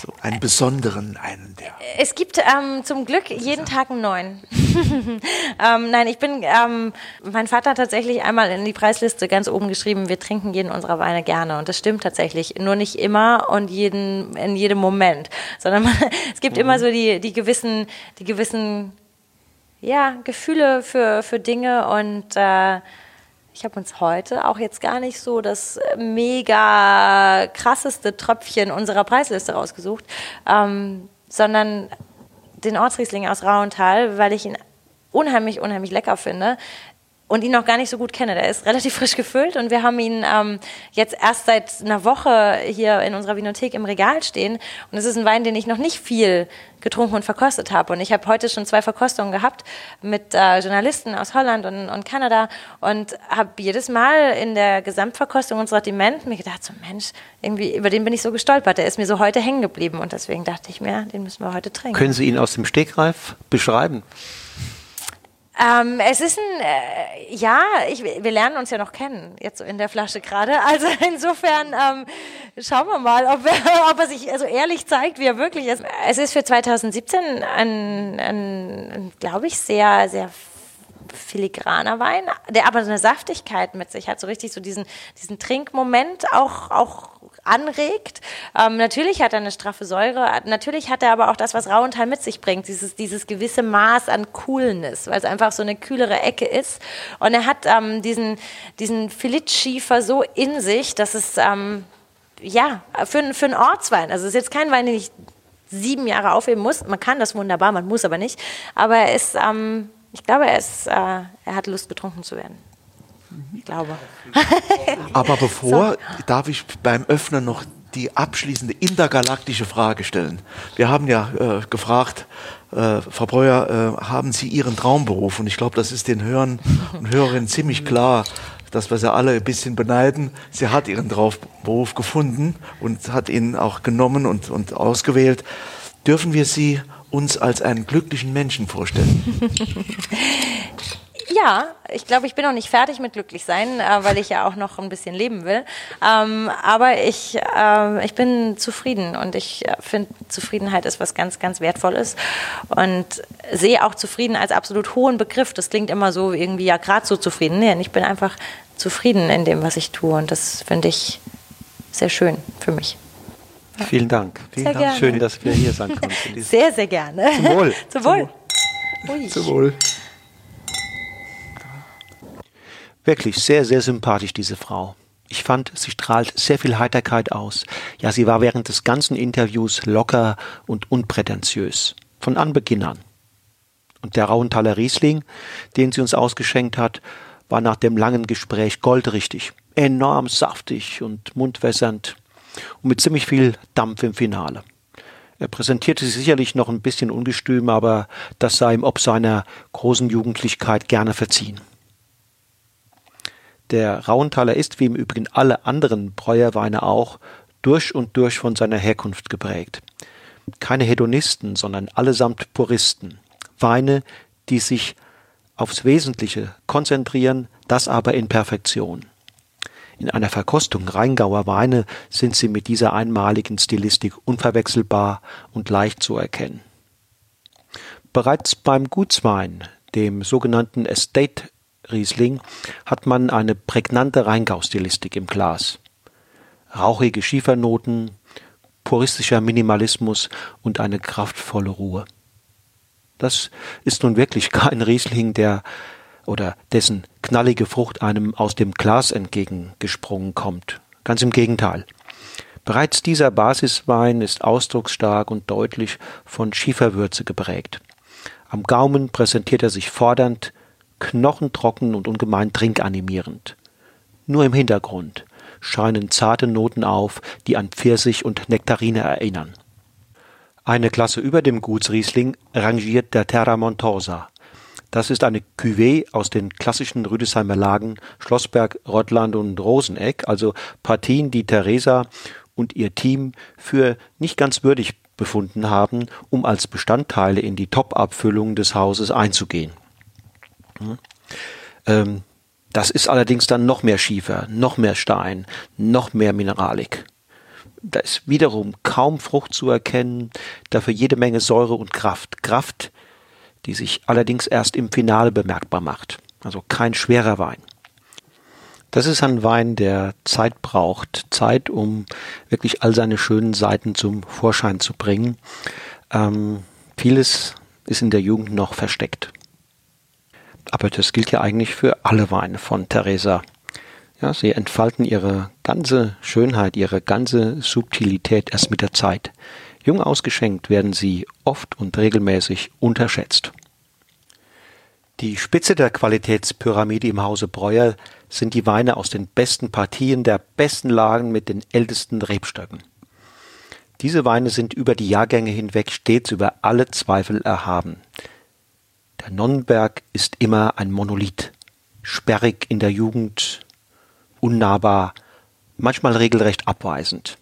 So einen besonderen, einen der. Es gibt ähm, zum Glück jeden Tag einen neuen. ähm, nein, ich bin, ähm, mein Vater hat tatsächlich einmal in die Preisliste ganz oben geschrieben, wir trinken jeden unserer Weine gerne. Und das stimmt tatsächlich. Nur nicht immer und jeden, in jedem Moment. Sondern man, es gibt immer so die, die gewissen, die gewissen, ja, Gefühle für, für Dinge und, äh, ich habe uns heute auch jetzt gar nicht so das mega krasseste Tröpfchen unserer Preisliste rausgesucht, ähm, sondern den Ortsriesling aus Rauental, weil ich ihn unheimlich, unheimlich lecker finde und ihn noch gar nicht so gut kenne. Der ist relativ frisch gefüllt und wir haben ihn ähm, jetzt erst seit einer Woche hier in unserer Vinothek im Regal stehen. Und es ist ein Wein, den ich noch nicht viel getrunken und verkostet habe. Und ich habe heute schon zwei Verkostungen gehabt mit äh, Journalisten aus Holland und, und Kanada und habe jedes Mal in der Gesamtverkostung unseres Sortiment mir gedacht, so Mensch, irgendwie über den bin ich so gestolpert. Der ist mir so heute hängen geblieben und deswegen dachte ich mir, den müssen wir heute trinken. Können Sie ihn aus dem Stegreif beschreiben? Ähm, es ist ein, äh, ja, ich, wir lernen uns ja noch kennen, jetzt so in der Flasche gerade. Also insofern ähm, schauen wir mal, ob, er- ob er sich also ehrlich zeigt, wie er wirklich ist. Es ist für 2017 ein, ein, ein glaube ich, sehr, sehr filigraner Wein, der aber so eine Saftigkeit mit sich hat, so richtig so diesen, diesen Trinkmoment auch, auch anregt. Ähm, natürlich hat er eine straffe Säure, natürlich hat er aber auch das, was Rauenthal mit sich bringt, dieses, dieses gewisse Maß an Coolness, weil es einfach so eine kühlere Ecke ist. Und er hat ähm, diesen, diesen Filit-Schiefer so in sich, dass es, ähm, ja, für, für einen Ortswein, also es ist jetzt kein Wein, den ich sieben Jahre aufheben muss. Man kann das wunderbar, man muss aber nicht. Aber er ist, ähm, ich glaube, er, ist, äh, er hat Lust, getrunken zu werden. Ich glaube. Aber bevor darf ich beim Öffnen noch die abschließende intergalaktische Frage stellen. Wir haben ja äh, gefragt, äh, Frau Breuer, äh, haben Sie Ihren Traumberuf? Und ich glaube, das ist den Hörern und Hörerinnen ziemlich klar, dass wir sie alle ein bisschen beneiden. Sie hat ihren Traumberuf gefunden und hat ihn auch genommen und, und ausgewählt. Dürfen wir Sie uns als einen glücklichen Menschen vorstellen? Ja, ich glaube, ich bin noch nicht fertig mit glücklich sein, äh, weil ich ja auch noch ein bisschen leben will. Ähm, aber ich, äh, ich bin zufrieden und ich äh, finde, Zufriedenheit ist was ganz, ganz Wertvolles und sehe auch zufrieden als absolut hohen Begriff. Das klingt immer so irgendwie, ja, gerade so zufrieden. Nee, ich bin einfach zufrieden in dem, was ich tue und das finde ich sehr schön für mich. Vielen Dank. Sehr Dank. gerne. Schön, dass wir hier sein konnten. Sehr, sehr gerne. Zum Wohl. Zum Wohl. Ui. Zum Wohl. Wirklich sehr, sehr sympathisch, diese Frau. Ich fand, sie strahlt sehr viel Heiterkeit aus. Ja, sie war während des ganzen Interviews locker und unprätentiös. Von Anbeginn an. Und der Rauenthaler Riesling, den sie uns ausgeschenkt hat, war nach dem langen Gespräch goldrichtig. Enorm saftig und mundwässernd. Und mit ziemlich viel Dampf im Finale. Er präsentierte sich sicherlich noch ein bisschen ungestüm, aber das sei ihm ob seiner großen Jugendlichkeit gerne verziehen. Der Rauenthaler ist, wie im Übrigen alle anderen Breuerweine auch, durch und durch von seiner Herkunft geprägt. Keine Hedonisten, sondern allesamt Puristen. Weine, die sich aufs Wesentliche konzentrieren, das aber in Perfektion. In einer Verkostung Rheingauer Weine sind sie mit dieser einmaligen Stilistik unverwechselbar und leicht zu erkennen. Bereits beim Gutswein, dem sogenannten Estate Riesling hat man eine prägnante Rheingau-Stilistik im Glas. Rauchige Schiefernoten, puristischer Minimalismus und eine kraftvolle Ruhe. Das ist nun wirklich kein Riesling, der oder dessen knallige Frucht einem aus dem Glas entgegengesprungen kommt. Ganz im Gegenteil. Bereits dieser Basiswein ist ausdrucksstark und deutlich von Schieferwürze geprägt. Am Gaumen präsentiert er sich fordernd, knochentrocken und ungemein trinkanimierend. Nur im Hintergrund scheinen zarte Noten auf, die an Pfirsich und Nektarine erinnern. Eine Klasse über dem Gutsriesling rangiert der Terra Montosa. Das ist eine Cuvée aus den klassischen Rüdesheimer Lagen Schlossberg, Rottland und Roseneck, also Partien, die Theresa und ihr Team für nicht ganz würdig befunden haben, um als Bestandteile in die Top-Abfüllung des Hauses einzugehen. Hm? Ähm, das ist allerdings dann noch mehr Schiefer, noch mehr Stein, noch mehr Mineralik. Da ist wiederum kaum Frucht zu erkennen, dafür jede Menge Säure und Kraft. Kraft, die sich allerdings erst im Finale bemerkbar macht. Also kein schwerer Wein. Das ist ein Wein, der Zeit braucht. Zeit, um wirklich all seine schönen Seiten zum Vorschein zu bringen. Ähm, vieles ist in der Jugend noch versteckt. Aber das gilt ja eigentlich für alle Weine von Theresa. Ja, sie entfalten ihre ganze Schönheit, ihre ganze Subtilität erst mit der Zeit. Jung ausgeschenkt werden sie oft und regelmäßig unterschätzt. Die Spitze der Qualitätspyramide im Hause Breuer sind die Weine aus den besten Partien der besten Lagen mit den ältesten Rebstöcken. Diese Weine sind über die Jahrgänge hinweg stets über alle Zweifel erhaben. Der Nonnenberg ist immer ein Monolith, sperrig in der Jugend, unnahbar, manchmal regelrecht abweisend.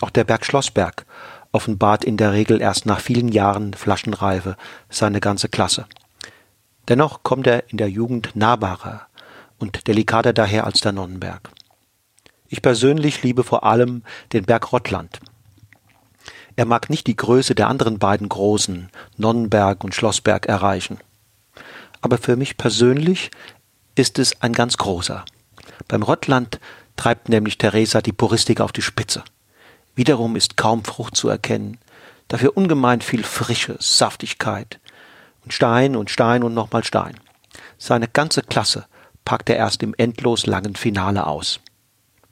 Auch der Berg Schlossberg offenbart in der Regel erst nach vielen Jahren Flaschenreife seine ganze Klasse. Dennoch kommt er in der Jugend nahbarer und delikater daher als der Nonnenberg. Ich persönlich liebe vor allem den Berg Rottland, er mag nicht die Größe der anderen beiden großen, Nonnenberg und Schlossberg, erreichen. Aber für mich persönlich ist es ein ganz großer. Beim Rottland treibt nämlich Theresa die Puristik auf die Spitze. Wiederum ist kaum Frucht zu erkennen, dafür ungemein viel Frische, Saftigkeit. Und Stein und Stein und nochmal Stein. Seine ganze Klasse packt er erst im endlos langen Finale aus.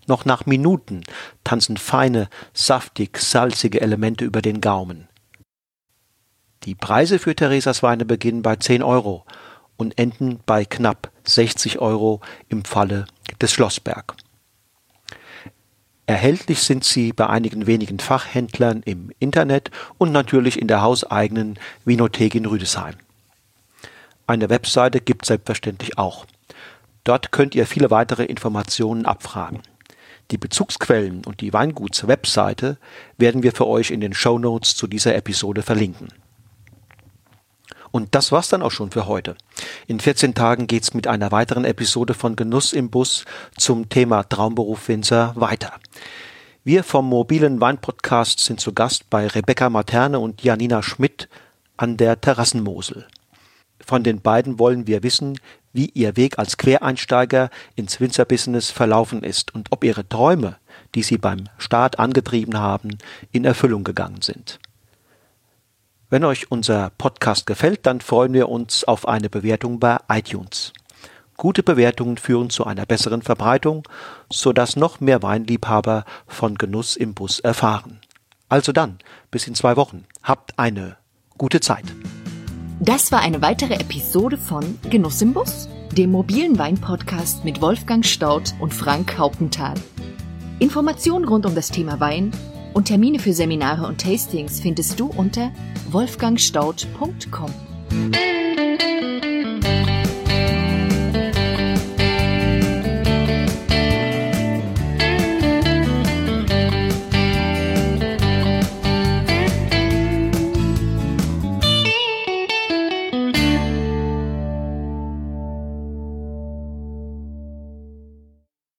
Noch nach Minuten tanzen feine, saftig, salzige Elemente über den Gaumen. Die Preise für Theresas Weine beginnen bei 10 Euro und enden bei knapp 60 Euro im Falle des Schlossberg. Erhältlich sind sie bei einigen wenigen Fachhändlern im Internet und natürlich in der hauseigenen Vinothek in Rüdesheim. Eine Webseite gibt es selbstverständlich auch. Dort könnt ihr viele weitere Informationen abfragen. Die Bezugsquellen und die Weinguts-Webseite werden wir für euch in den Show Notes zu dieser Episode verlinken. Und das war's dann auch schon für heute. In 14 Tagen geht's mit einer weiteren Episode von Genuss im Bus zum Thema Traumberuf Winzer weiter. Wir vom mobilen Weinpodcast sind zu Gast bei Rebecca Materne und Janina Schmidt an der Terrassenmosel. Von den beiden wollen wir wissen, wie ihr Weg als Quereinsteiger ins Winzerbusiness verlaufen ist und ob ihre Träume, die sie beim Start angetrieben haben, in Erfüllung gegangen sind. Wenn euch unser Podcast gefällt, dann freuen wir uns auf eine Bewertung bei iTunes. Gute Bewertungen führen zu einer besseren Verbreitung, sodass noch mehr Weinliebhaber von Genuss im Bus erfahren. Also dann, bis in zwei Wochen. Habt eine gute Zeit. Das war eine weitere Episode von Genuss im Bus, dem mobilen Wein-Podcast mit Wolfgang Staudt und Frank Hauptenthal. Informationen rund um das Thema Wein und Termine für Seminare und Tastings findest du unter wolfgangstaudt.com.